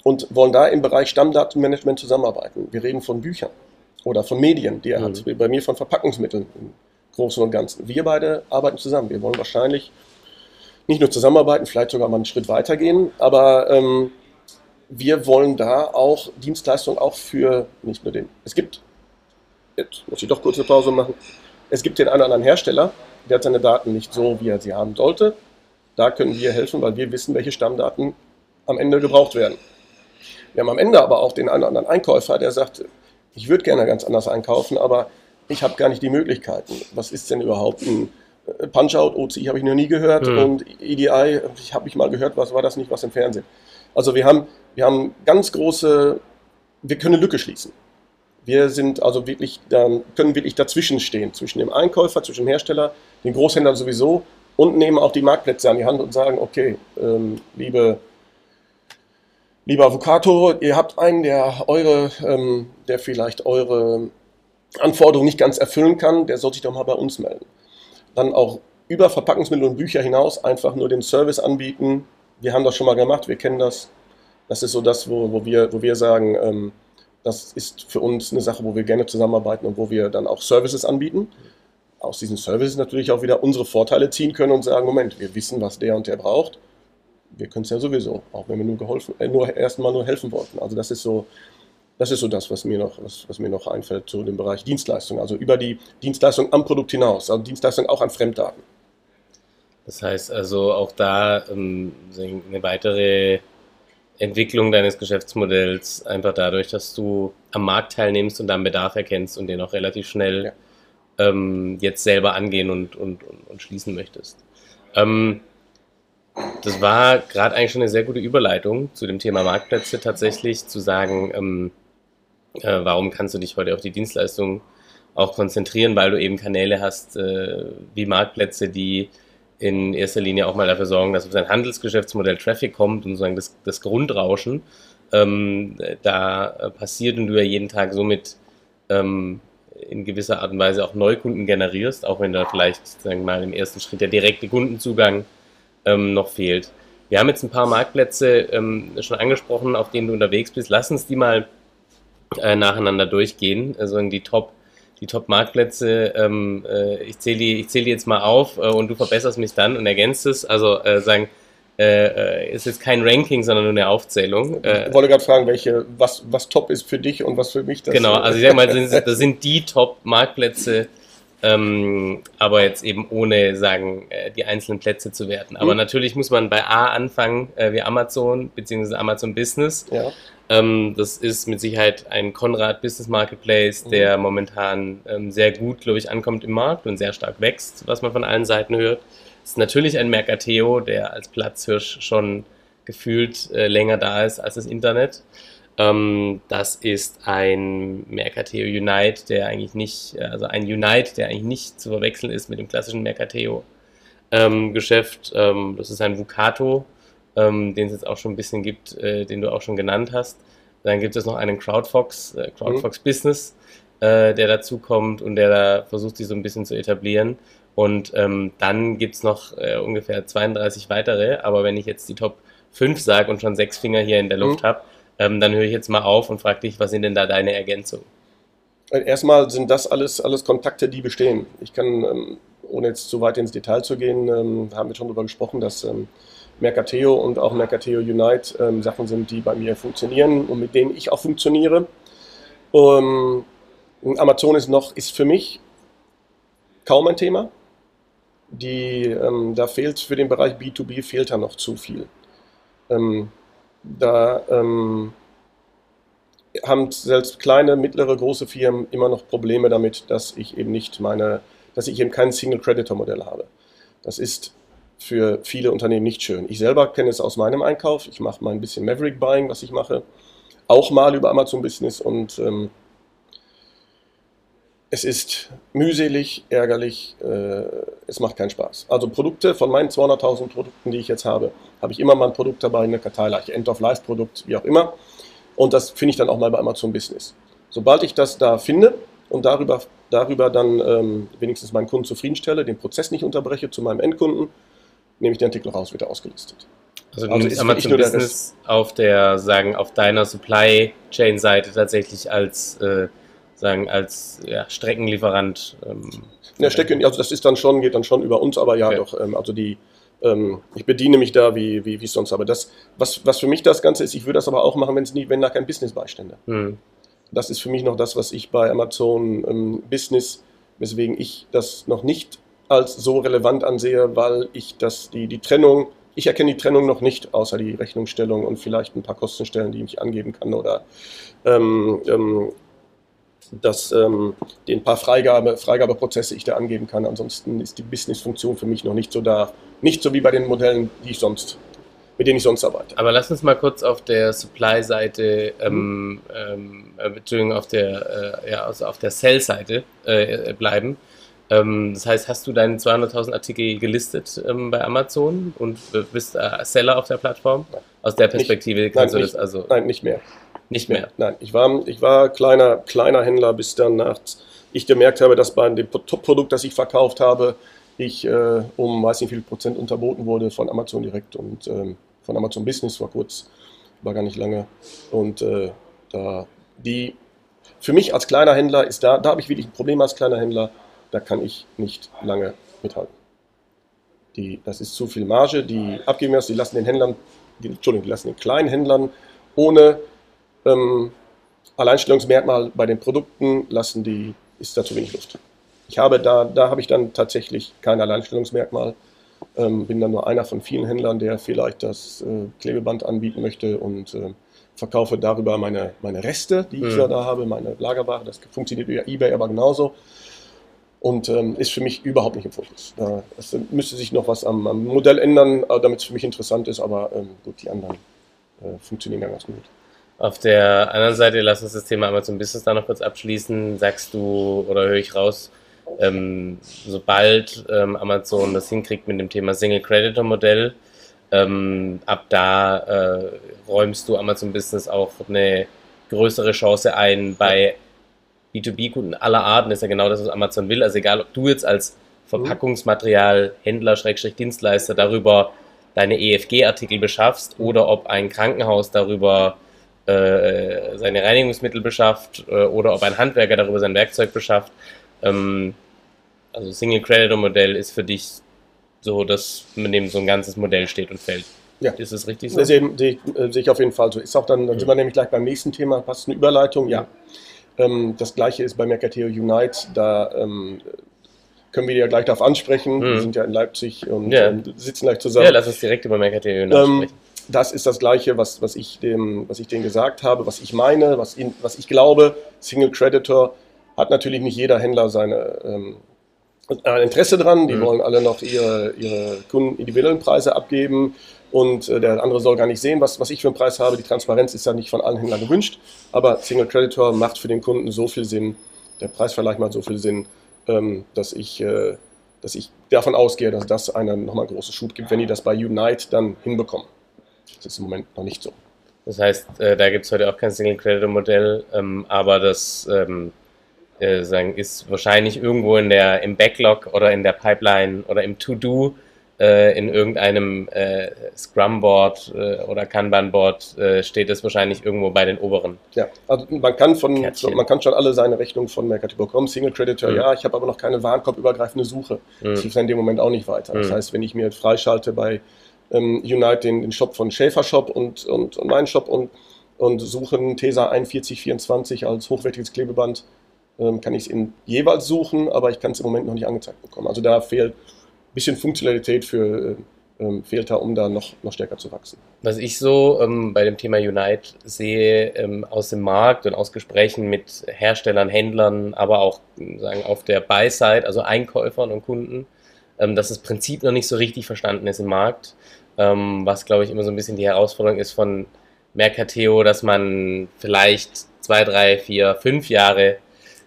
B: und wollen da im Bereich Stammdatenmanagement zusammenarbeiten. Wir reden von Büchern oder von Medien, die er mhm. hat, bei mir von Verpackungsmitteln Großen und Ganzen. Wir beide arbeiten zusammen. Wir wollen wahrscheinlich nicht nur zusammenarbeiten, vielleicht sogar mal einen Schritt weitergehen, aber ähm, wir wollen da auch Dienstleistungen auch für nicht nur den. Es gibt, jetzt muss ich doch kurz eine Pause machen, es gibt den einen oder anderen Hersteller, der hat seine Daten nicht so, wie er sie haben sollte. Da können wir helfen, weil wir wissen, welche Stammdaten am Ende gebraucht werden. Wir haben am Ende aber auch den einen oder anderen Einkäufer, der sagt, ich würde gerne ganz anders einkaufen, aber ich habe gar nicht die Möglichkeiten. Was ist denn überhaupt ein Punch-Out, OCI habe ich noch nie gehört mhm. und EDI, ich habe ich mal gehört, was war das nicht, was im Fernsehen. Also wir haben, wir haben ganz große, wir können Lücke schließen. Wir sind also wirklich, können wirklich dazwischen stehen, zwischen dem Einkäufer, zwischen dem Hersteller, den Großhändlern sowieso und nehmen auch die Marktplätze an die Hand und sagen, okay, ähm, liebe, lieber Avocato, ihr habt einen, der eure, ähm, der vielleicht eure Anforderungen nicht ganz erfüllen kann, der soll sich doch mal bei uns melden dann auch über Verpackungsmittel und Bücher hinaus einfach nur den Service anbieten. Wir haben das schon mal gemacht, wir kennen das. Das ist so das, wo, wo, wir, wo wir sagen, ähm, das ist für uns eine Sache, wo wir gerne zusammenarbeiten und wo wir dann auch Services anbieten. Aus diesen Services natürlich auch wieder unsere Vorteile ziehen können und sagen, Moment, wir wissen, was der und der braucht. Wir können es ja sowieso, auch wenn wir nur geholfen, äh, nur erstmal nur helfen wollten. Also das ist so, das ist so das, was mir noch, was, was mir noch einfällt zu dem Bereich Dienstleistung, also über die Dienstleistung am Produkt hinaus, also Dienstleistung auch an Fremddaten.
A: Das heißt also auch da ähm, eine weitere Entwicklung deines Geschäftsmodells einfach dadurch, dass du am Markt teilnimmst und dann Bedarf erkennst und den auch relativ schnell ja. ähm, jetzt selber angehen und, und, und, und schließen möchtest. Ähm, das war gerade eigentlich schon eine sehr gute Überleitung zu dem Thema Marktplätze tatsächlich, zu sagen, ähm, äh, warum kannst du dich heute auf die Dienstleistung auch konzentrieren, weil du eben Kanäle hast äh, wie Marktplätze, die in erster Linie auch mal dafür sorgen, dass auf dein Handelsgeschäftsmodell Traffic kommt und sozusagen das, das Grundrauschen ähm, da passiert und du ja jeden Tag somit ähm, in gewisser Art und Weise auch Neukunden generierst, auch wenn da vielleicht sagen wir mal im ersten Schritt der direkte Kundenzugang ähm, noch fehlt. Wir haben jetzt ein paar Marktplätze ähm, schon angesprochen, auf denen du unterwegs bist. Lass uns die mal äh, nacheinander durchgehen. Also die Top, die Top-Marktplätze. Ähm, äh, ich zähle die, zähl die jetzt mal auf äh, und du verbesserst mich dann und ergänzt es. Also äh, sagen, äh, ist jetzt kein Ranking, sondern nur eine Aufzählung.
B: Ich wollte gerade fragen, welche, was, was top ist für dich und was für mich
A: das Genau, also ich sag mal, das sind, das sind die Top-Marktplätze, ähm, aber jetzt eben ohne sagen, die einzelnen Plätze zu werten. Aber mhm. natürlich muss man bei A anfangen, wie Amazon bzw. Amazon Business. Ja. Ähm, das ist mit Sicherheit ein Konrad Business Marketplace, mhm. der momentan ähm, sehr gut, glaube ich, ankommt im Markt und sehr stark wächst, was man von allen Seiten hört. Es ist natürlich ein Mercateo, der als Platzhirsch schon gefühlt äh, länger da ist als das Internet. Ähm, das ist ein Mercateo Unite, der eigentlich nicht, also ein Unite, der eigentlich nicht zu verwechseln ist mit dem klassischen Mercateo ähm, Geschäft. Ähm, das ist ein Vucato, ähm, den es jetzt auch schon ein bisschen gibt, äh, den du auch schon genannt hast. Dann gibt es noch einen Crowdfox, äh, Crowdfox mhm. Business, äh, der dazu kommt und der da versucht, sich so ein bisschen zu etablieren. Und ähm, dann gibt es noch äh, ungefähr 32 weitere, aber wenn ich jetzt die Top 5 sage und schon sechs Finger hier in der Luft mhm. habe, ähm, dann höre ich jetzt mal auf und frage dich, was sind denn da deine Ergänzungen?
B: Erstmal sind das alles, alles Kontakte, die bestehen. Ich kann, ähm, ohne jetzt zu weit ins Detail zu gehen, ähm, haben wir schon darüber gesprochen, dass ähm, Mercateo und auch Mercateo Unite ähm, Sachen sind, die bei mir funktionieren und mit denen ich auch funktioniere. Um, Amazon ist noch, ist für mich kaum ein Thema. Die, ähm, da fehlt für den Bereich B2B fehlt da noch zu viel. Ähm, da ähm, haben selbst kleine, mittlere, große Firmen immer noch Probleme damit, dass ich eben nicht meine, dass ich eben kein Single Creditor Modell habe. Das ist für viele Unternehmen nicht schön. Ich selber kenne es aus meinem Einkauf. Ich mache mal ein bisschen Maverick Buying, was ich mache, auch mal über Amazon Business und ähm, es ist mühselig, ärgerlich, äh, es macht keinen Spaß. Also Produkte von meinen 200.000 Produkten, die ich jetzt habe, habe ich immer mal ein Produkt dabei, eine Karteileiche, End-of-Life-Produkt, wie auch immer. Und das finde ich dann auch mal bei Amazon Business. Sobald ich das da finde und darüber, darüber dann ähm, wenigstens meinen Kunden zufriedenstelle, den Prozess nicht unterbreche zu meinem Endkunden, nehme ich den Artikel raus, wird er ausgelistet.
A: Also du also nimmst Amazon Business auf der, sagen, auf deiner Supply Chain Seite tatsächlich als äh, sagen, als ja, Streckenlieferant. Ähm,
B: ja, Stecken, also das ist dann schon, geht dann schon über uns, aber ja, okay. doch, ähm, also die, ähm, ich bediene mich da wie, wie, wie sonst. Aber das, was, was für mich das Ganze ist, ich würde das aber auch machen, wenn es nie, wenn da kein Business beistände. Hm. Das ist für mich noch das, was ich bei Amazon ähm, Business, weswegen ich das noch nicht als so relevant ansehe, weil ich das, die, die Trennung, ich erkenne die Trennung noch nicht, außer die Rechnungsstellung und vielleicht ein paar Kostenstellen, die ich angeben kann oder ähm, ähm, dass ähm, den paar Freigabe, Freigabeprozesse ich da angeben kann. Ansonsten ist die Business-Funktion für mich noch nicht so da. Nicht so wie bei den Modellen, die ich sonst, mit denen ich sonst arbeite.
A: Aber lass uns mal kurz auf der Supply-Seite, ähm, ähm, äh, Beziehungsweise auf der, äh, ja, also auf der Sell-Seite äh, bleiben. Ähm, das heißt, hast du deine 200.000 Artikel gelistet ähm, bei Amazon und bist äh, Seller auf der Plattform? Aus der Perspektive
B: nicht, kannst nein, du nicht, das also. Nein, nicht mehr. Nicht mehr. Nein, ich war, ich war kleiner, kleiner Händler, bis dann nach, ich gemerkt habe, dass bei dem Top-Produkt, das ich verkauft habe, ich äh, um weiß nicht wie viel Prozent unterboten wurde von Amazon direkt und ähm, von Amazon Business war kurz, war gar nicht lange. Und äh, da die für mich als kleiner Händler ist da, da habe ich wirklich ein Problem als kleiner Händler, da kann ich nicht lange mithalten. Die, das ist zu viel Marge, die abgeben müssen, die lassen den Händlern, die, Entschuldigung, die lassen den kleinen Händlern ohne ähm, Alleinstellungsmerkmal bei den Produkten lassen die, ist da zu wenig Luft. Ich habe da, da habe ich dann tatsächlich kein Alleinstellungsmerkmal. Ähm, bin dann nur einer von vielen Händlern, der vielleicht das äh, Klebeband anbieten möchte und äh, verkaufe darüber meine, meine Reste, die ich mhm. ja da habe, meine Lagerware. Das funktioniert über eBay aber genauso und ähm, ist für mich überhaupt nicht im Fokus. Da es müsste sich noch was am, am Modell ändern, äh, damit es für mich interessant ist, aber ähm, gut, die anderen äh, funktionieren ja ganz gut.
A: Auf der anderen Seite, lass uns das Thema Amazon Business da noch kurz abschließen. Sagst du oder höre ich raus, ähm, sobald ähm, Amazon das hinkriegt mit dem Thema Single Creditor Modell, ähm, ab da äh, räumst du Amazon Business auch eine größere Chance ein bei B2B-Kunden aller Arten. ist ja genau das, was Amazon will. Also egal, ob du jetzt als Verpackungsmaterial, Händler, Schrägstrich Dienstleister darüber deine EFG-Artikel beschaffst oder ob ein Krankenhaus darüber äh, seine Reinigungsmittel beschafft äh, oder ob ein Handwerker darüber sein Werkzeug beschafft. Ähm, also Single Creditor Modell ist für dich so, dass mit dem so ein ganzes Modell steht und fällt.
B: Ja. Ist es richtig so? Das sehe, sehe, sehe ich auf jeden Fall so. Ist auch dann, dann mhm. sind wir nämlich gleich beim nächsten Thema, passt eine Überleitung, ja. Ähm, das gleiche ist bei Mercateo Unite, da ähm, können wir ja gleich darauf ansprechen. Mhm. Wir sind ja in Leipzig und ja. ähm, sitzen gleich zusammen. Ja,
A: lass uns direkt über Mercateo Unite ähm, sprechen
B: das ist das Gleiche, was, was, ich dem, was ich denen gesagt habe, was ich meine, was, in, was ich glaube. Single Creditor hat natürlich nicht jeder Händler seine ähm, ein Interesse dran. Die mhm. wollen alle noch ihre, ihre Kunden individuellen Preise abgeben und äh, der andere soll gar nicht sehen, was, was ich für einen Preis habe. Die Transparenz ist ja nicht von allen Händlern gewünscht, aber Single Creditor macht für den Kunden so viel Sinn, der Preisvergleich macht so viel Sinn, ähm, dass ich äh, dass ich davon ausgehe, dass das einen nochmal einen großen Schub gibt, wenn die das bei Unite dann hinbekommen. Das ist im Moment noch nicht so.
A: Das heißt, äh, da gibt es heute auch kein Single-Creditor-Modell, ähm, aber das ähm, äh, sagen, ist wahrscheinlich irgendwo in der, im Backlog oder in der Pipeline oder im To-Do äh, in irgendeinem äh, Scrum-Board äh, oder Kanban-Board äh, steht es wahrscheinlich irgendwo bei den oberen.
B: Ja, also man kann, von, man kann schon alle seine Rechnungen von Mercati bekommen. Single-Creditor, mhm. ja, ich habe aber noch keine Warenkorbübergreifende Suche. Mhm. Das hilft in dem Moment auch nicht weiter. Das mhm. heißt, wenn ich mir freischalte bei ähm, Unite den, den Shop von Schäfer Shop und, und, und meinen Shop und und suchen TESA 4124 als hochwertiges Klebeband, ähm, kann ich es jeweils suchen, aber ich kann es im Moment noch nicht angezeigt bekommen. Also da fehlt bisschen Funktionalität für, äh, ähm, fehlt da, um da noch, noch stärker zu wachsen.
A: Was ich so ähm, bei dem Thema Unite sehe ähm, aus dem Markt und aus Gesprächen mit Herstellern, Händlern, aber auch sagen auf der Buy-Side, also Einkäufern und Kunden, ähm, dass das Prinzip noch nicht so richtig verstanden ist im Markt. Ähm, was, glaube ich, immer so ein bisschen die Herausforderung ist von Mercateo, dass man vielleicht zwei, drei, vier, fünf Jahre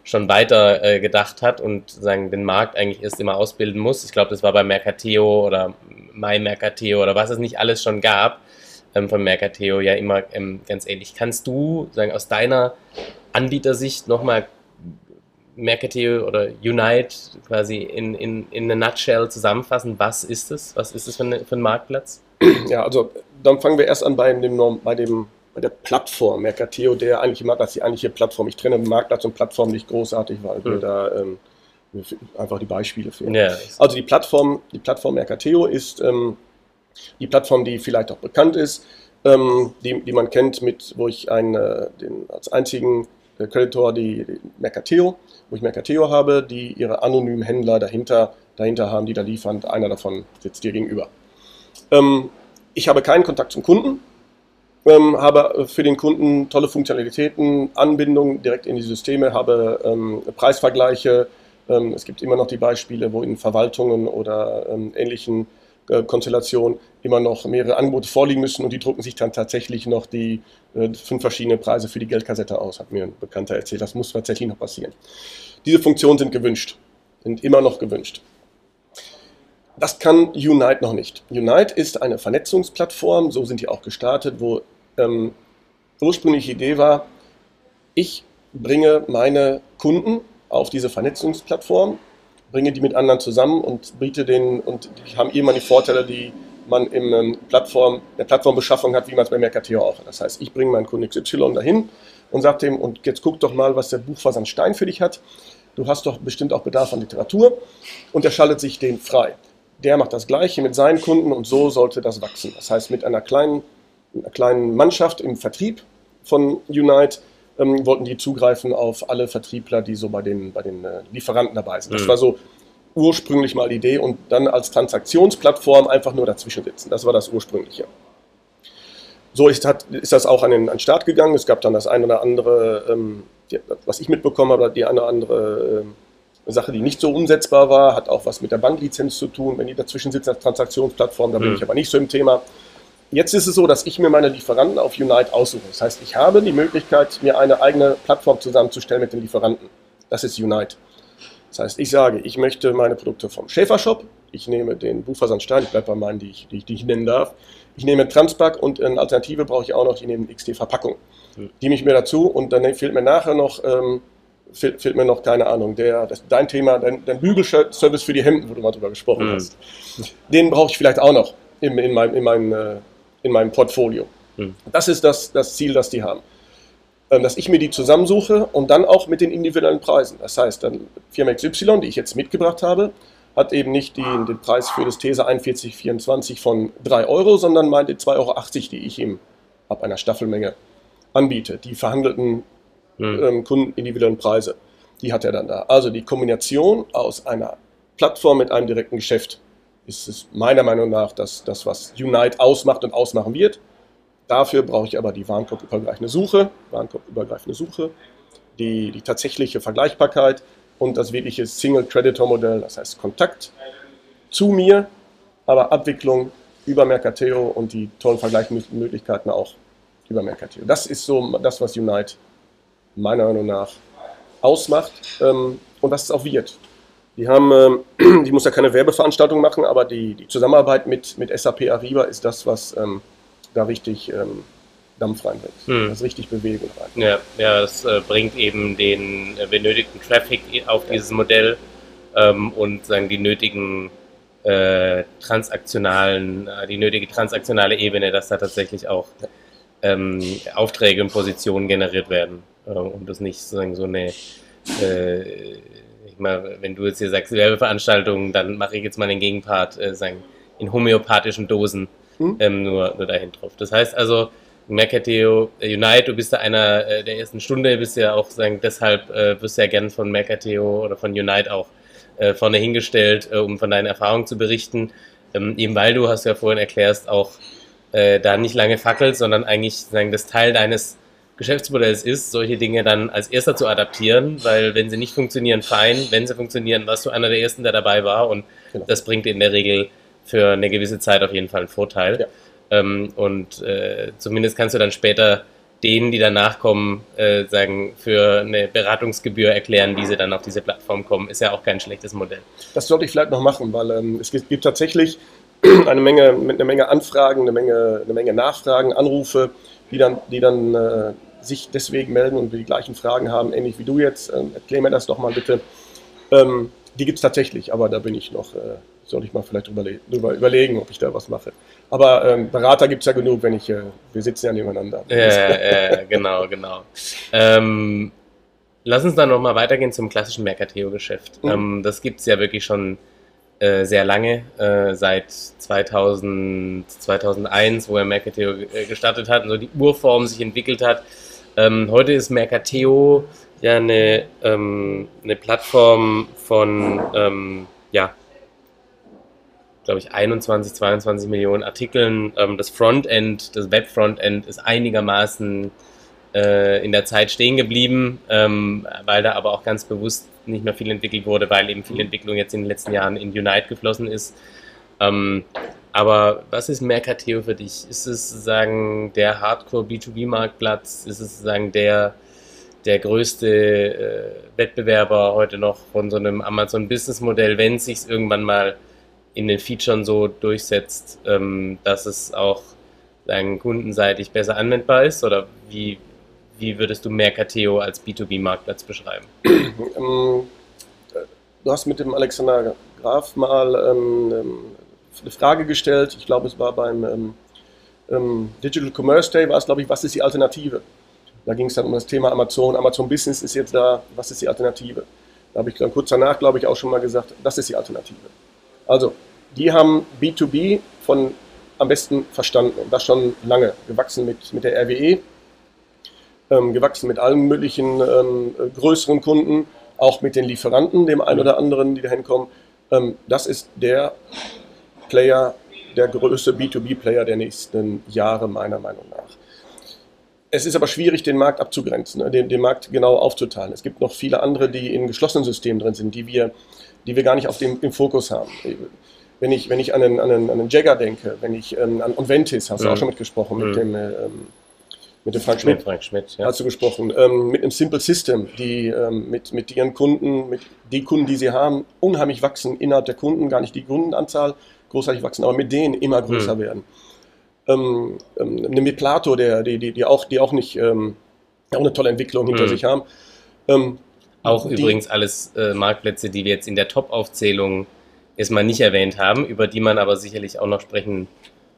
A: schon weiter äh, gedacht hat und sagen, den Markt eigentlich erst immer ausbilden muss. Ich glaube, das war bei Mercateo oder MyMercateo oder was es nicht alles schon gab ähm, von Mercateo ja immer ähm, ganz ähnlich. Kannst du sagen, aus deiner Anbietersicht nochmal Mercateo oder Unite quasi in, in, in eine Nutshell zusammenfassen? Was ist es? Was ist es für, für ein Marktplatz?
B: Ja, also dann fangen wir erst an bei dem, bei dem bei der Plattform, Mercateo, der eigentliche Marktplatz, die eigentliche Plattform. Ich trenne Marktplatz und Plattform nicht großartig, weil mhm. wir da ähm, einfach die Beispiele fehlen. Ja. Also die Plattform, die Plattform Mercateo ist ähm, die Plattform, die vielleicht auch bekannt ist, ähm, die, die man kennt, mit, wo ich einen, äh, den, als einzigen äh, Creditor die, die Mercateo, wo ich Mercateo habe, die ihre anonymen Händler dahinter, dahinter haben, die da liefern. Einer davon sitzt dir gegenüber. Ähm, ich habe keinen Kontakt zum Kunden, ähm, habe für den Kunden tolle Funktionalitäten, Anbindung direkt in die Systeme, habe ähm, Preisvergleiche. Ähm, es gibt immer noch die Beispiele, wo in Verwaltungen oder ähm, ähnlichen äh, Konstellationen immer noch mehrere Angebote vorliegen müssen und die drucken sich dann tatsächlich noch die äh, fünf verschiedene Preise für die Geldkassette aus, hat mir ein Bekannter erzählt. Das muss tatsächlich noch passieren. Diese Funktionen sind gewünscht, sind immer noch gewünscht. Das kann Unite noch nicht. Unite ist eine Vernetzungsplattform, so sind die auch gestartet, wo ähm, ursprüngliche Idee war, ich bringe meine Kunden auf diese Vernetzungsplattform, bringe die mit anderen zusammen und biete denen, und die haben immer die Vorteile, die man ähm, Plattform, der Plattformbeschaffung hat, wie man es bei Mercateo auch hat. Das heißt, ich bringe meinen Kunden XY dahin und sage dem, und jetzt guck doch mal, was der Buchversand Stein für dich hat. Du hast doch bestimmt auch Bedarf an Literatur und er schaltet sich den frei. Der macht das Gleiche mit seinen Kunden und so sollte das wachsen. Das heißt, mit einer kleinen einer kleinen Mannschaft im Vertrieb von Unite ähm, wollten die zugreifen auf alle Vertriebler, die so bei den, bei den äh, Lieferanten dabei sind. Das mhm. war so ursprünglich mal die Idee und dann als Transaktionsplattform einfach nur dazwischen sitzen. Das war das ursprüngliche. So ist, hat, ist das auch an den, an den Start gegangen. Es gab dann das eine oder andere, ähm, die, was ich mitbekommen habe, die eine oder andere äh, Sache, die nicht so umsetzbar war, hat auch was mit der Banklizenz zu tun, wenn die dazwischen sitzen als Transaktionsplattform, da bin mhm. ich aber nicht so im Thema. Jetzt ist es so, dass ich mir meine Lieferanten auf Unite aussuche. Das heißt, ich habe die Möglichkeit, mir eine eigene Plattform zusammenzustellen mit den Lieferanten. Das ist Unite. Das heißt, ich sage, ich möchte meine Produkte vom Schäfershop, ich nehme den Buchversand Stein, ich bleibe bei meinen, die ich, die, die ich nennen darf. Ich nehme Transpack und eine Alternative brauche ich auch noch, ich nehme XT Verpackung. Die nehme ich mir dazu und dann fehlt mir nachher noch, ähm, fehlt, fehlt, mir noch, keine Ahnung, der, das, dein Thema, dein, dein Bügelservice für die Hemden, wo du mal drüber gesprochen mhm. hast. Den brauche ich vielleicht auch noch in, in meinem, in meinem äh, in meinem Portfolio. Hm. Das ist das, das Ziel, das die haben. Ähm, dass ich mir die zusammensuche und dann auch mit den individuellen Preisen. Das heißt, dann Firma XY, die ich jetzt mitgebracht habe, hat eben nicht die, den Preis für das These 4124 von 3 Euro, sondern meint die 2,80 Euro, die ich ihm ab einer Staffelmenge anbiete. Die verhandelten hm. ähm, Kunden individuellen Preise, die hat er dann da. Also die Kombination aus einer Plattform mit einem direkten Geschäft ist es meiner Meinung nach das, das, was Unite ausmacht und ausmachen wird. Dafür brauche ich aber die Warenkorbübergreifende Suche, Warenkorbübergreifende Suche, die, die tatsächliche Vergleichbarkeit und das wirkliche Single-Creditor-Modell, das heißt Kontakt zu mir, aber Abwicklung über Mercateo und die tollen Vergleichsmöglichkeiten auch über Mercateo. Das ist so das, was Unite meiner Meinung nach ausmacht ähm, und was es auch wird. Die haben, ähm, die muss ja keine Werbeveranstaltung machen, aber die, die Zusammenarbeit mit, mit SAP Ariba ist das, was ähm, da richtig ähm, Dampf reinbringt. Hm. Das richtig Bewegung rein.
A: Ja, ja das äh, bringt eben den äh, benötigten Traffic auf ja. dieses Modell ähm, und sagen die nötigen äh, transaktionalen, äh, die nötige transaktionale Ebene, dass da tatsächlich auch. Ähm, Aufträge und Positionen generiert werden. Äh, und das nicht sozusagen so eine äh, ich mal, wenn du jetzt hier sagst, Werbeveranstaltungen, dann mache ich jetzt mal den Gegenpart, äh, sagen, in homöopathischen Dosen hm? ähm, nur, nur dahin drauf. Das heißt also, Mercateo äh, Unite, du bist ja einer äh, der ersten Stunde, bist ja auch sagen, deshalb äh, wirst du ja gern von Mercateo oder von Unite auch äh, vorne hingestellt, äh, um von deinen Erfahrungen zu berichten. Ähm, eben weil du, hast du ja vorhin erklärt, auch äh, da nicht lange fackelt, sondern eigentlich sagen, das Teil deines Geschäftsmodells ist, solche Dinge dann als erster zu adaptieren, weil wenn sie nicht funktionieren, fein, wenn sie funktionieren, warst du einer der ersten, der dabei war und genau. das bringt in der Regel für eine gewisse Zeit auf jeden Fall einen Vorteil. Ja. Ähm, und äh, zumindest kannst du dann später denen, die danach kommen, äh, sagen, für eine Beratungsgebühr erklären, wie sie dann auf diese Plattform kommen, ist ja auch kein schlechtes Modell.
B: Das sollte ich vielleicht noch machen, weil ähm, es gibt, gibt tatsächlich eine Menge, mit einer Menge Anfragen, eine Menge, eine Menge Nachfragen, Anrufe, die dann, die dann äh, sich deswegen melden und die gleichen Fragen haben, ähnlich wie du jetzt. Ähm, erklär mir das doch mal bitte. Ähm, die gibt es tatsächlich, aber da bin ich noch, äh, soll ich mal vielleicht drüber, überlegen, ob ich da was mache. Aber ähm, Berater gibt es ja genug, wenn ich, äh, wir sitzen ja nebeneinander.
A: Ja, ja genau, genau. Ähm, lass uns dann nochmal weitergehen zum klassischen Mercateo-Geschäft. Mhm. Ähm, das gibt es ja wirklich schon äh, sehr lange, äh, seit 2000, 2001, wo er Mercateo äh, gestartet hat und so die Urform sich entwickelt hat. Ähm, heute ist Mercateo ja eine, ähm, eine Plattform von, ähm, ja, glaube ich, 21, 22 Millionen Artikeln. Ähm, das Frontend, das Web-Frontend ist einigermaßen äh, in der Zeit stehen geblieben, ähm, weil da aber auch ganz bewusst nicht mehr viel entwickelt wurde, weil eben viel Entwicklung jetzt in den letzten Jahren in Unite geflossen ist. Ähm, aber was ist Mercateo für dich? Ist es sozusagen der Hardcore B2B-Marktplatz? Ist es sozusagen der, der größte äh, Wettbewerber heute noch von so einem Amazon-Business-Modell, wenn es sich irgendwann mal in den Features so durchsetzt, ähm, dass es auch sagen, kundenseitig besser anwendbar ist? Oder wie, wie würdest du Mercateo als B2B-Marktplatz beschreiben?
B: Ähm, du hast mit dem Alexander Graf mal ähm, ähm, eine Frage gestellt. Ich glaube, es war beim ähm, ähm, Digital Commerce Day, war es, glaube ich, was ist die Alternative? Da ging es dann um das Thema Amazon. Amazon Business ist jetzt da, was ist die Alternative? Da habe ich dann kurz danach, glaube ich, auch schon mal gesagt, das ist die Alternative. Also, die haben B2B von am besten verstanden und das schon lange, gewachsen mit, mit der RWE, ähm, gewachsen mit allen möglichen ähm, größeren Kunden, auch mit den Lieferanten, dem einen oder anderen, die da hinkommen. Ähm, das ist der Player, der größte B2B-Player der nächsten Jahre, meiner Meinung nach. Es ist aber schwierig, den Markt abzugrenzen, ne, den, den Markt genau aufzuteilen. Es gibt noch viele andere, die in geschlossenen Systemen drin sind, die wir, die wir gar nicht auf dem, im Fokus haben. Wenn ich, wenn ich an einen, an einen, an einen Jagger denke, wenn ich ähm, an Onventis, hast du auch schon mitgesprochen, mit dem ähm, mit dem Frank Schmidt, Frank Schmidt ja. hast du gesprochen, ähm, mit einem Simple System, die ähm, mit, mit ihren Kunden, mit den Kunden, die sie haben, unheimlich wachsen innerhalb der Kunden, gar nicht die Kundenanzahl großartig wachsen, aber mit denen immer größer hm. werden. Ähm, ähm, mit Plato, der, die, die, die, auch, die auch nicht ähm, auch eine tolle Entwicklung hinter hm. sich haben.
A: Ähm, auch die, übrigens alles äh, Marktplätze, die wir jetzt in der Top-Aufzählung erstmal nicht erwähnt haben, über die man aber sicherlich auch noch sprechen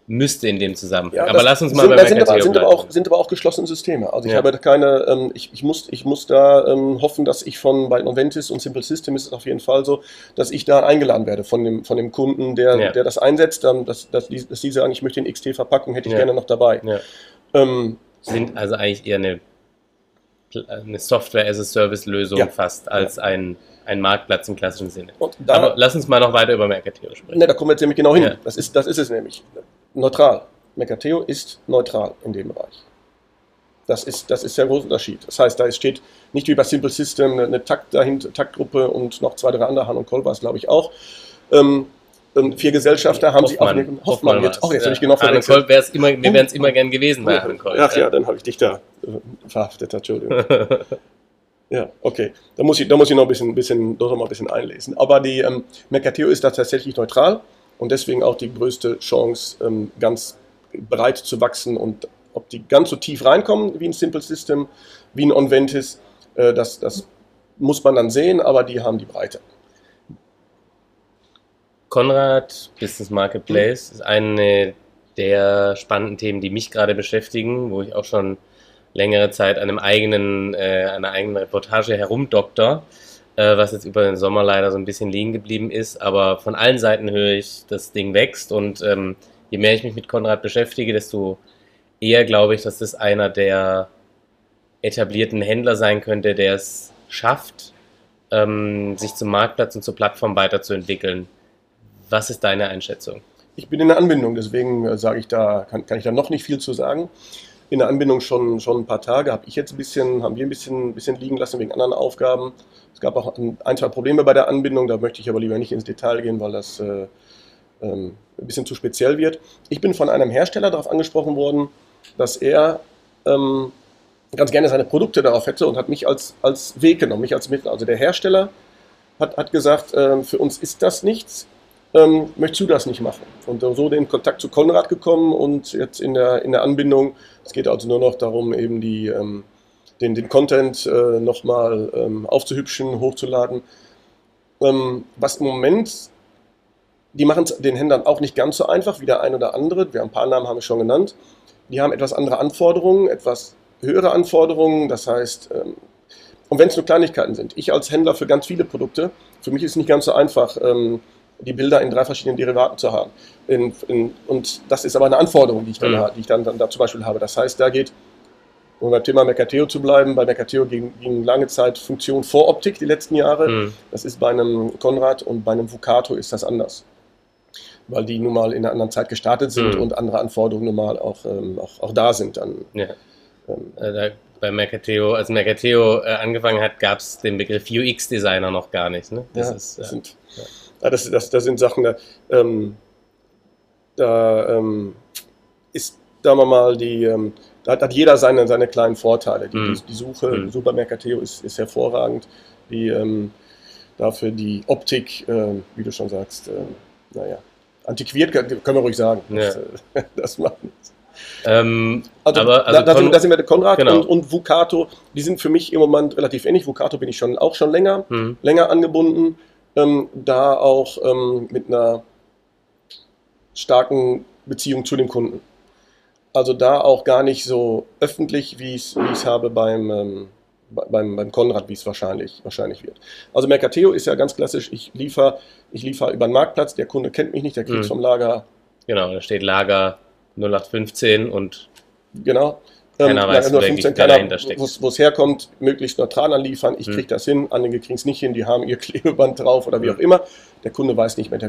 A: müsste in dem Zusammenhang. Ja,
B: aber lass uns mal sind, bei sind aber, sind aber, auch, sind aber auch geschlossene Systeme. Also ich ja. habe keine, ähm, ich, ich, muss, ich muss da ähm, hoffen, dass ich von bei Noventis und Simple System ist es auf jeden Fall so, dass ich da eingeladen werde von dem, von dem Kunden, der, ja. der das einsetzt, dann, dass, dass, die, dass die sagen, ich möchte den XT-Verpackung, hätte ich gerne noch dabei.
A: Ähm, sind also eigentlich eher eine, eine Software-as-a-Service-Lösung fast als ein ein Marktplatz im klassischen Sinne. Da, Aber lass uns mal noch weiter über Mercateo sprechen.
B: Ne, da kommen wir jetzt nämlich genau hin. Ja. Das, ist, das ist es nämlich neutral. Mercateo ist neutral in dem Bereich. Das ist, das ist der große Unterschied. Das heißt, da steht nicht wie bei Simple System eine, eine Takt dahinter, Taktgruppe und noch zwei, drei andere, Han und es, glaube ich, auch. Ähm, ähm, vier Gesellschafter haben sie
A: auch Hoffmann, Hoffmann jetzt. Oh, jetzt ja. habe ich genau verwechselt. Kolb immer, wir wären es immer gern gewesen bei Arne
B: Kolb. Ach ja, dann habe ich dich da äh, verhaftet, Entschuldigung. ja, okay. Da muss ich, da muss ich noch ein bisschen, bisschen, noch mal ein bisschen einlesen. Aber die ähm, Mercateo ist da tatsächlich neutral und deswegen auch die größte Chance, ähm, ganz breit zu wachsen und ob die ganz so tief reinkommen wie ein Simple System, wie ein Onventis, äh, das, das muss man dann sehen, aber die haben die Breite.
A: Konrad, Business Marketplace, ist eine der spannenden Themen, die mich gerade beschäftigen, wo ich auch schon längere Zeit an einem eigenen, äh, einer eigenen Reportage herumdoktor äh, was jetzt über den Sommer leider so ein bisschen liegen geblieben ist. Aber von allen Seiten höre ich, das Ding wächst und ähm, je mehr ich mich mit Konrad beschäftige, desto eher glaube ich, dass das einer der etablierten Händler sein könnte, der es schafft, ähm, sich zum Marktplatz und zur Plattform weiterzuentwickeln. Was ist deine Einschätzung?
B: Ich bin in der Anbindung, deswegen äh, sage ich da, kann, kann ich da noch nicht viel zu sagen. In der Anbindung schon, schon ein paar Tage, habe ich jetzt ein bisschen, haben wir ein bisschen, bisschen liegen lassen wegen anderen Aufgaben. Es gab auch ein, zwei Probleme bei der Anbindung, da möchte ich aber lieber nicht ins Detail gehen, weil das äh, ähm, ein bisschen zu speziell wird. Ich bin von einem Hersteller darauf angesprochen worden, dass er ähm, ganz gerne seine Produkte darauf hätte und hat mich als, als Weg genommen, mich als Mittel. Also der Hersteller hat, hat gesagt, äh, für uns ist das nichts, ähm, möchtest du das nicht machen? Und so in Kontakt zu Konrad gekommen und jetzt in der, in der Anbindung, es geht also nur noch darum, eben die, ähm, den, den Content äh, nochmal ähm, aufzuhübschen, hochzuladen. Ähm, was im Moment, die machen es den Händlern auch nicht ganz so einfach wie der ein oder andere, wir haben ein paar Namen haben wir schon genannt, die haben etwas andere Anforderungen, etwas höhere Anforderungen, das heißt, ähm, und wenn es nur Kleinigkeiten sind, ich als Händler für ganz viele Produkte, für mich ist es nicht ganz so einfach, ähm, die Bilder in drei verschiedenen Derivaten zu haben. In, in, und das ist aber eine Anforderung, die ich dann, mhm. die ich dann, dann da zum Beispiel habe. Das heißt, da geht, um beim Thema Mercateo zu bleiben, bei Mercateo ging, ging lange Zeit Funktion vor Optik die letzten Jahre. Mhm. Das ist bei einem Konrad und bei einem Vucato ist das anders. Weil die nun mal in einer anderen Zeit gestartet sind mhm. und andere Anforderungen nun mal auch, ähm, auch, auch da sind. Dann,
A: ja. ähm, äh, da bei Mercateo, als Mercateo äh, angefangen hat, gab es den Begriff UX-Designer noch gar nicht. Ne?
B: Das, ja, ist, das sind, ja. Das, das, das sind Sachen, da, ähm, da ähm, ist, sagen wir mal, die, ähm, da hat, hat, jeder seine, seine kleinen Vorteile. Die, mhm. die Suche, mhm. Super Mercateo ist, ist hervorragend. Die, ähm, dafür die Optik, äh, wie du schon sagst, äh, naja, antiquiert, können wir ruhig sagen.
A: Ja.
B: Das, das macht nichts.
A: Ähm,
B: also, aber, also da, da, sind, da, sind, wir der Konrad genau. und, und Vucato, die sind für mich im Moment relativ ähnlich. Vucato bin ich schon auch schon länger, mhm. länger angebunden ähm, da auch ähm, mit einer starken Beziehung zu dem Kunden. Also da auch gar nicht so öffentlich, wie ich es habe beim, ähm, beim, beim Konrad, wie es wahrscheinlich, wahrscheinlich wird. Also Mercateo ist ja ganz klassisch, ich liefere ich liefer über den Marktplatz, der Kunde kennt mich nicht, der kriegt es mhm. vom Lager.
A: Genau, da steht Lager 0815 und
B: genau.
A: Keiner ähm, weiß,
B: nur 15, keiner, wo es herkommt, möglichst neutral anliefern. Ich hm. kriege das hin, andere kriegen es nicht hin, die haben ihr Klebeband drauf oder wie hm. auch immer. Der Kunde weiß nicht mehr,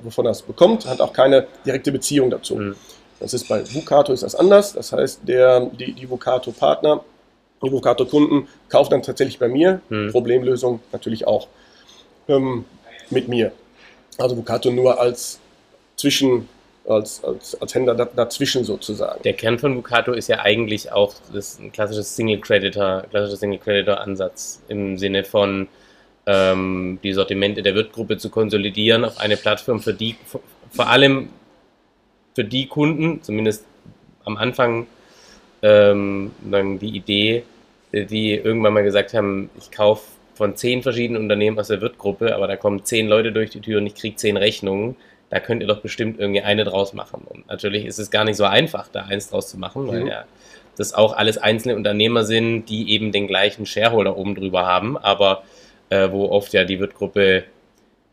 B: wovon er es bekommt, hat auch keine direkte Beziehung dazu. Hm. Das ist bei Vucato ist das anders. Das heißt, der, die, die Vucato-Partner, die Vucato-Kunden kaufen dann tatsächlich bei mir. Hm. Problemlösung natürlich auch ähm, mit mir. Also Vucato nur als Zwischen als, als, als Händler dazwischen sozusagen.
A: Der Kern von Vucato ist ja eigentlich auch das ein klassisches Single-Creditor, klassischer Single-Creditor-Ansatz im Sinne von ähm, die Sortimente der Wirtgruppe zu konsolidieren auf eine Plattform für die, vor allem für die Kunden, zumindest am Anfang ähm, dann die Idee, die irgendwann mal gesagt haben, ich kaufe von zehn verschiedenen Unternehmen aus der Wirtgruppe, aber da kommen zehn Leute durch die Tür und ich kriege zehn Rechnungen da könnt ihr doch bestimmt irgendwie eine draus machen. Und natürlich ist es gar nicht so einfach, da eins draus zu machen, weil mhm. ja das auch alles einzelne Unternehmer sind, die eben den gleichen Shareholder oben drüber haben, aber äh, wo oft ja die Wirtgruppe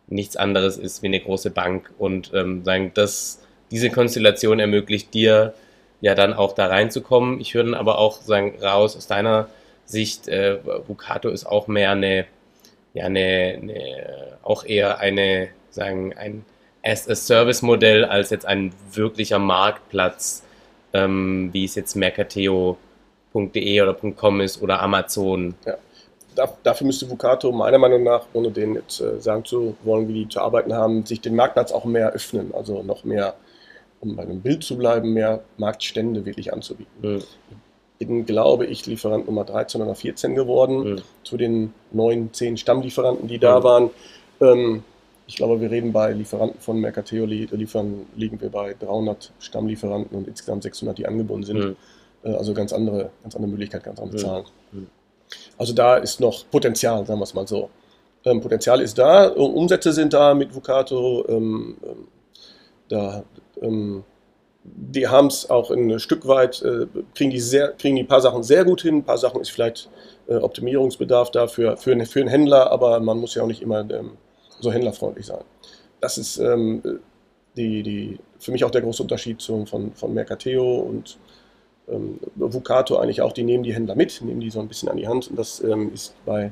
A: nichts anderes ist wie eine große Bank und ähm, sagen, dass diese Konstellation ermöglicht dir ja dann auch da reinzukommen. Ich würde aber auch sagen, raus aus deiner Sicht, äh, Vucato ist auch mehr eine, ja, eine, eine auch eher eine, sagen, ein as-a-Service-Modell als jetzt ein wirklicher Marktplatz, ähm, wie es jetzt mercateo.de oder .com ist oder Amazon.
B: Ja. Dafür müsste Vucato meiner Meinung nach, ohne denen jetzt äh, sagen zu wollen, wie die zu arbeiten haben, sich den Marktplatz auch mehr öffnen, also noch mehr, um bei einem Bild zu bleiben, mehr Marktstände wirklich anzubieten. Mhm. Ich bin, glaube ich, Lieferant Nummer 13 oder 14 geworden, mhm. zu den neun, zehn Stammlieferanten, die da mhm. waren. Ähm, ich glaube, wir reden bei Lieferanten von Mercateo, liefern, liegen wir bei 300 Stammlieferanten und insgesamt 600, die angebunden sind. Mhm. Also ganz andere, ganz andere Möglichkeit, ganz andere mhm. Zahlen. Mhm. Also da ist noch Potenzial, sagen wir es mal so. Ähm, Potenzial ist da, Umsätze sind da mit Vucato. Ähm, ähm, da, ähm, die haben es auch ein Stück weit, äh, kriegen, die sehr, kriegen die ein paar Sachen sehr gut hin, ein paar Sachen ist vielleicht äh, Optimierungsbedarf da für, für, für einen Händler, aber man muss ja auch nicht immer ähm, so händlerfreundlich sein. Das ist ähm, die, die, für mich auch der große Unterschied zum, von, von Mercateo und ähm, Vucato eigentlich auch, die nehmen die Händler mit, nehmen die so ein bisschen an die Hand und das ähm, ist bei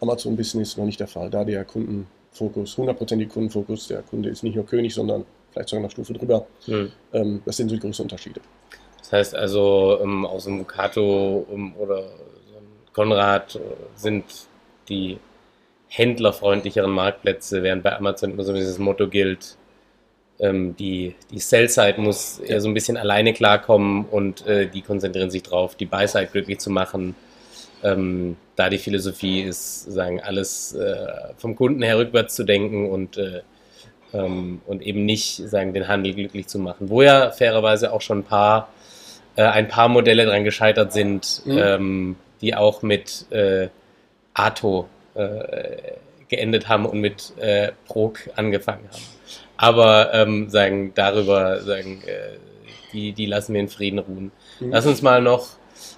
B: Amazon Business noch nicht der Fall, da der Kundenfokus, hundertprozentig Kundenfokus, der Kunde ist nicht nur König, sondern vielleicht sogar eine Stufe drüber. Hm. Ähm, das sind so die größten Unterschiede.
A: Das heißt also, ähm, aus dem Vucato um, oder Konrad äh, sind die händlerfreundlicheren Marktplätze, während bei Amazon immer so dieses Motto gilt, ähm, die, die Sell-Side muss eher so ein bisschen alleine klarkommen und äh, die konzentrieren sich drauf, die Buy-Side glücklich zu machen. Ähm, da die Philosophie ist, sagen, alles äh, vom Kunden her rückwärts zu denken und, äh, ähm, und eben nicht sagen, den Handel glücklich zu machen. Wo ja fairerweise auch schon ein paar, äh, ein paar Modelle dran gescheitert sind, mhm. Ähm, die auch mit äh, Ato äh, geendet haben und mit äh, Prog angefangen haben. Aber ähm, sagen darüber, sagen, äh, die, die lassen wir in Frieden ruhen. Mhm. Lass uns mal noch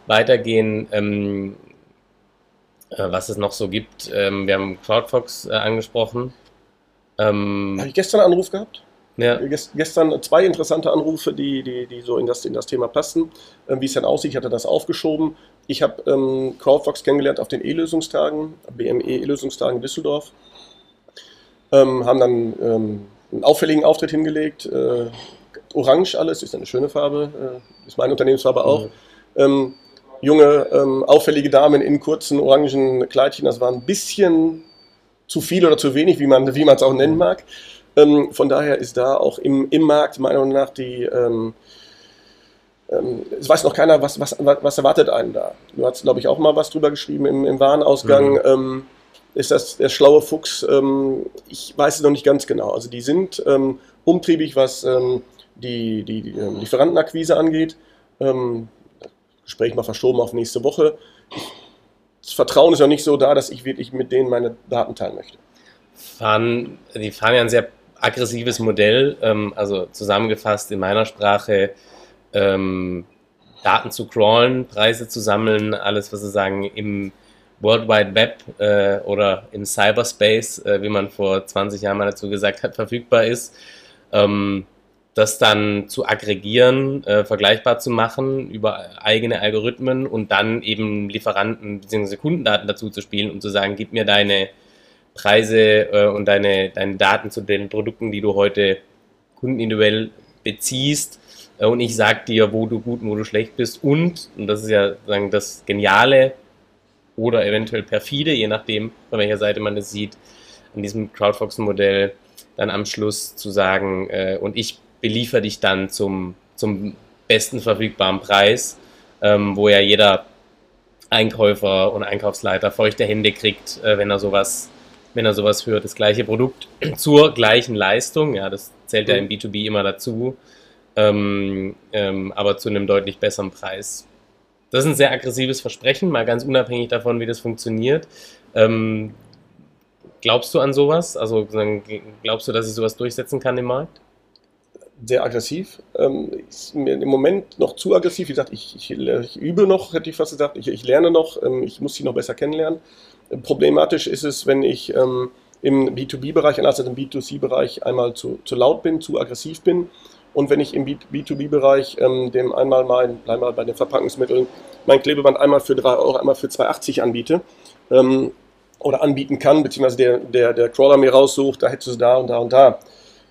A: weitergehen, ähm, äh, was es noch so gibt. Ähm, wir haben CrowdFox äh, angesprochen.
B: Ähm, Habe ich gestern einen Anruf gehabt? Ja. Gestern zwei interessante Anrufe, die, die, die so in das, in das Thema passen. Ähm, wie es dann aussieht, ich hatte das aufgeschoben. Ich habe ähm, CrowdFox kennengelernt auf den E-Lösungstagen, BME E-Lösungstagen in Düsseldorf. Ähm, haben dann ähm, einen auffälligen Auftritt hingelegt. Äh, orange alles, ist eine schöne Farbe, äh, ist meine Unternehmensfarbe auch. Mhm. Ähm, junge, ähm, auffällige Damen in kurzen orangen Kleidchen, das war ein bisschen zu viel oder zu wenig, wie man es auch nennen mag. Ähm, von daher ist da auch im, im Markt meiner Meinung nach die, ähm, ähm, es weiß noch keiner, was, was, was erwartet einen da. Du hast, glaube ich, auch mal was drüber geschrieben im, im Warenausgang. Mhm. Ähm, ist das der schlaue Fuchs? Ähm, ich weiß es noch nicht ganz genau. Also die sind ähm, umtriebig, was die, die, die Lieferantenakquise angeht. Gespräch mal verschoben auf nächste Woche. Das Vertrauen ist noch nicht so da, dass ich wirklich mit denen meine Daten teilen möchte.
A: Fahren, die fahren ja ein sehr aggressives Modell, ähm, also zusammengefasst in meiner Sprache, ähm, Daten zu crawlen, Preise zu sammeln, alles, was sie sagen, im World Wide Web äh, oder im Cyberspace, äh, wie man vor 20 Jahren mal dazu gesagt hat, verfügbar ist. Ähm, das dann zu aggregieren, äh, vergleichbar zu machen über eigene Algorithmen und dann eben Lieferanten bzw. Kundendaten dazu zu spielen, um zu sagen, gib mir deine Preise äh, und deine, deine Daten zu den Produkten, die du heute kundenindividuell beziehst. Äh, und ich sag dir, wo du gut und wo du schlecht bist. Und, und das ist ja sagen, das Geniale oder eventuell perfide, je nachdem, von welcher Seite man es sieht, an diesem Crowdfox-Modell dann am Schluss zu sagen, äh, und ich beliefer dich dann zum, zum besten verfügbaren Preis, ähm, wo ja jeder Einkäufer und Einkaufsleiter feuchte Hände kriegt, äh, wenn er sowas wenn er sowas hört, das gleiche Produkt zur gleichen Leistung, ja, das zählt ja im B2B immer dazu, ähm, ähm, aber zu einem deutlich besseren Preis. Das ist ein sehr aggressives Versprechen, mal ganz unabhängig davon, wie das funktioniert. Ähm, glaubst du an sowas? Also glaubst du, dass ich sowas durchsetzen kann im Markt?
B: Sehr aggressiv. Ähm, ist mir im Moment noch zu aggressiv. Wie gesagt, ich, ich, ich übe noch, hätte ich fast gesagt. Ich, ich lerne noch. Ähm, ich muss sie noch besser kennenlernen. Problematisch ist es, wenn ich ähm, im B2B-Bereich, anders als im B2C-Bereich, einmal zu, zu laut bin, zu aggressiv bin. Und wenn ich im B2B-Bereich ähm, dem einmal mal, einmal bei den Verpackungsmitteln, mein Klebeband einmal für 3 Euro, einmal für 2,80 anbiete ähm, oder anbieten kann, beziehungsweise der, der, der Crawler mir raussucht, da hättest du es da und da und da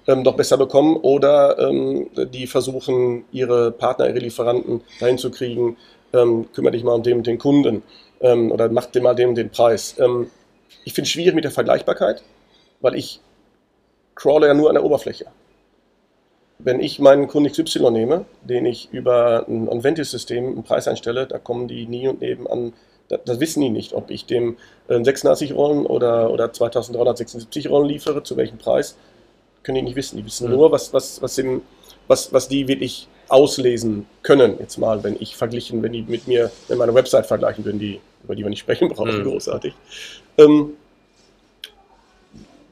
B: ähm, doch besser bekommen. Oder ähm, die versuchen, ihre Partner, ihre Lieferanten dahin zu kriegen, ähm, kümmere dich mal um den, den Kunden ähm, oder macht dem mal dem den Preis. Ich finde es schwierig mit der Vergleichbarkeit, weil ich crawle ja nur an der Oberfläche. Wenn ich meinen Kunden XY nehme, den ich über ein Onventis-System einen Preis einstelle, da kommen die nie und neben an, das, das wissen die nicht, ob ich dem äh, 86 Rollen oder, oder 2376 Rollen liefere, zu welchem Preis, können die nicht wissen. Die wissen mhm. nur, was, was, was, im, was, was die wirklich auslesen können, jetzt mal, wenn ich verglichen, wenn die mit mir, wenn meine Website vergleichen würden, die über die wir nicht sprechen brauchen, mhm. großartig. Ähm,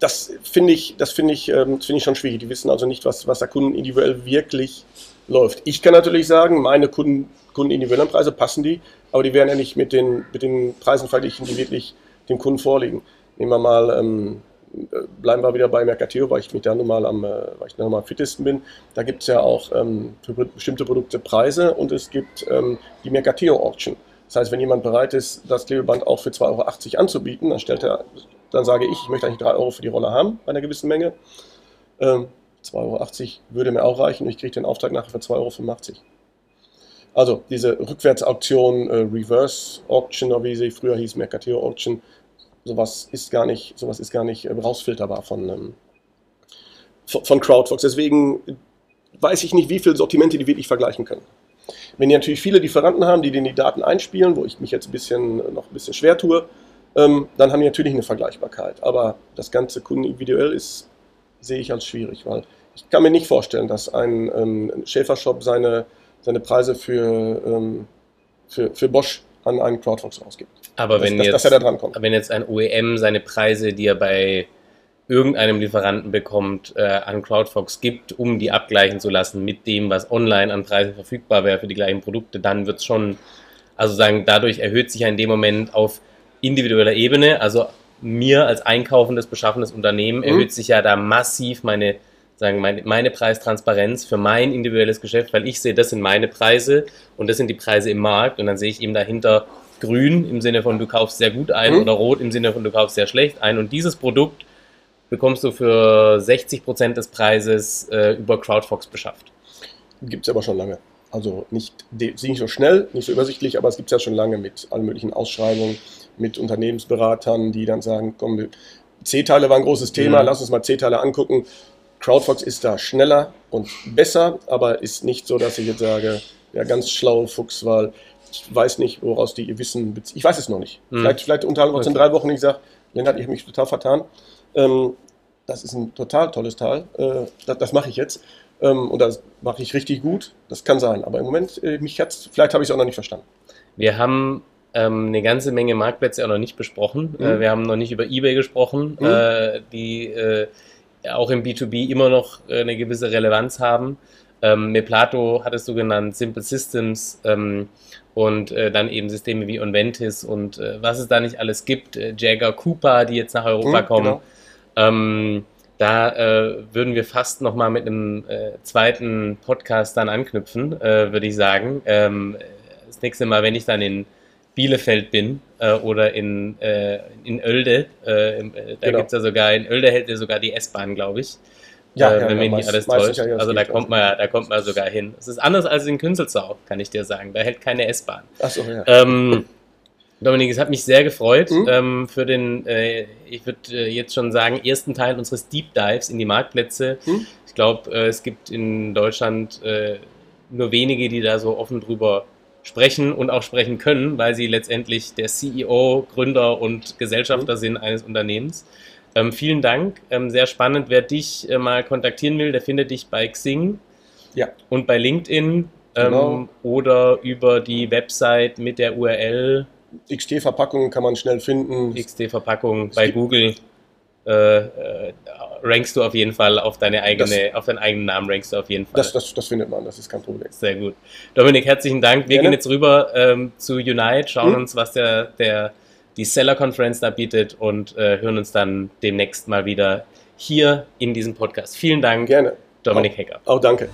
B: das finde ich, das finde ich, ähm, finde ich schon schwierig. Die wissen also nicht, was, was der Kunden individuell wirklich läuft. Ich kann natürlich sagen, meine Kunden, Kunden individuellen Preise passen die, aber die werden ja nicht mit den, mit den Preisen verglichen, die wirklich dem Kunden vorliegen. Nehmen wir mal ähm, äh, bleiben wir wieder bei Mercateo, weil ich mich da nun mal am, äh, weil ich da nun fittesten bin. Da gibt es ja auch ähm, für bestimmte Produkte Preise und es gibt ähm, die Mercateo Auction. Das heißt, wenn jemand bereit ist, das Klebeband auch für 2,80 Euro anzubieten, dann stellt er, dann sage ich, ich möchte eigentlich 3 Euro für die Rolle haben bei einer gewissen Menge. Ähm, 2,80 Euro würde mir auch reichen und ich kriege den Auftrag nachher für 2,85 Euro. Also diese Rückwärtsauktion, äh, Reverse Auction, oder wie sie früher hieß, Mercateo Auction, sowas ist gar nicht, sowas ist gar nicht äh, rausfilterbar von, ähm, von Crowdfox. Deswegen weiß ich nicht, wie viele Sortimente die wirklich vergleichen können. Wenn die natürlich viele Lieferanten haben, die denen die Daten einspielen, wo ich mich jetzt ein bisschen, noch ein bisschen schwer tue, ähm, dann haben die natürlich eine Vergleichbarkeit. Aber das ganze Kunden individuell ist, sehe ich als schwierig, weil ich kann mir nicht vorstellen, dass ein ähm, Schäfershop seine, seine Preise für, ähm, für, für Bosch an einen Crowdfox ausgibt.
A: Aber dass, wenn, dass, jetzt, dass er da wenn jetzt ein OEM seine Preise, die er bei irgendeinem Lieferanten bekommt, äh, an Crowdfox gibt, um die abgleichen zu lassen mit dem, was online an Preisen verfügbar wäre für die gleichen Produkte, dann wird es schon, also sagen, dadurch erhöht sich ja in dem Moment auf individueller Ebene, also mir als einkaufendes, beschaffendes Unternehmen mhm. erhöht sich ja da massiv meine sagen, meine, meine Preistransparenz für mein individuelles Geschäft, weil ich sehe, das sind meine Preise und das sind die Preise im Markt und dann sehe ich eben dahinter grün im Sinne von du kaufst sehr gut ein mhm. oder rot im Sinne von du kaufst sehr schlecht ein und dieses Produkt bekommst du für 60 Prozent des Preises äh, über Crowdfox beschafft.
B: Gibt es aber schon lange. Also nicht, nicht so schnell, nicht so übersichtlich, aber es gibt es ja schon lange mit allen möglichen Ausschreibungen, mit Unternehmensberatern, die dann sagen, komm, C-Teile war ein großes Thema, mhm. lass uns mal C-Teile angucken. CrowdFox ist da schneller und besser, aber ist nicht so, dass ich jetzt sage, ja, ganz schlau Fuchs, weil ich weiß nicht, woraus die ihr Wissen bezieht. Ich weiß es noch nicht. Mhm. Vielleicht, vielleicht unterhalten wir uns in drei Wochen, ich sage, Lennart, ich habe mich total vertan. Ähm, das ist ein total tolles Teil. Äh, das, das mache ich jetzt. Ähm, und das mache ich richtig gut. Das kann sein. Aber im Moment, äh, mich hat's, vielleicht habe ich es auch noch nicht verstanden.
A: Wir haben ähm, eine ganze Menge Marktplätze auch noch nicht besprochen. Mhm. Äh, wir haben noch nicht über eBay gesprochen, mhm. äh, die äh, auch im B2B immer noch äh, eine gewisse Relevanz haben. Ähm, Meplato hattest du genannt, Simple Systems ähm, und äh, dann eben Systeme wie Onventis und äh, was es da nicht alles gibt, Jagger Cooper, die jetzt nach Europa mhm, kommen. Genau. Ähm, da würden wir fast nochmal mit einem zweiten Podcast dann anknüpfen, würde ich sagen. Ähm, das nächste Mal, wenn ich dann in Bielefeld bin äh, oder in, äh, in Oelde. Äh, äh, da genau. gibt es ja sogar, in Oelde hält ja sogar die S-Bahn, glaube ich. Ja, äh, ja, wenn ja, mich nicht alles täuscht. Ja, also da kommt, man, ja, da kommt man sogar hin. Es ist anders als in Künzelsau, kann ich dir sagen. Da hält keine S-Bahn. Achso, ja. Ähm, Dominik, es hat mich sehr gefreut mhm. ähm, für den, äh, ich würde äh, jetzt schon sagen, ersten Teil unseres Deep Dives in die Marktplätze. Mhm. Ich glaube, äh, es gibt in Deutschland äh, nur wenige, die da so offen drüber sprechen und auch sprechen können, weil sie letztendlich der CEO, Gründer und Gesellschafter mhm. sind eines Unternehmens. Ähm, vielen Dank. Ähm, sehr spannend. Wer dich äh, mal kontaktieren will, der findet dich bei Xing ja. und bei LinkedIn ähm, genau. oder über die Website mit der URL.
B: XT-Verpackungen kann man schnell finden.
A: XT-Verpackung bei Google. Äh, äh, rankst du auf jeden Fall auf deine eigene, das, auf deinen eigenen Namen rankst du auf jeden Fall.
B: Das, das, das findet man, das ist kein Problem.
A: Sehr gut. Dominik, herzlichen Dank. Wir Gerne. gehen jetzt rüber ähm, zu Unite, schauen hm? uns, was der, der, die Seller Conference da bietet und äh, hören uns dann demnächst mal wieder hier in diesem Podcast. Vielen Dank,
B: Gerne.
A: Dominik auch, Hecker.
B: Auch danke.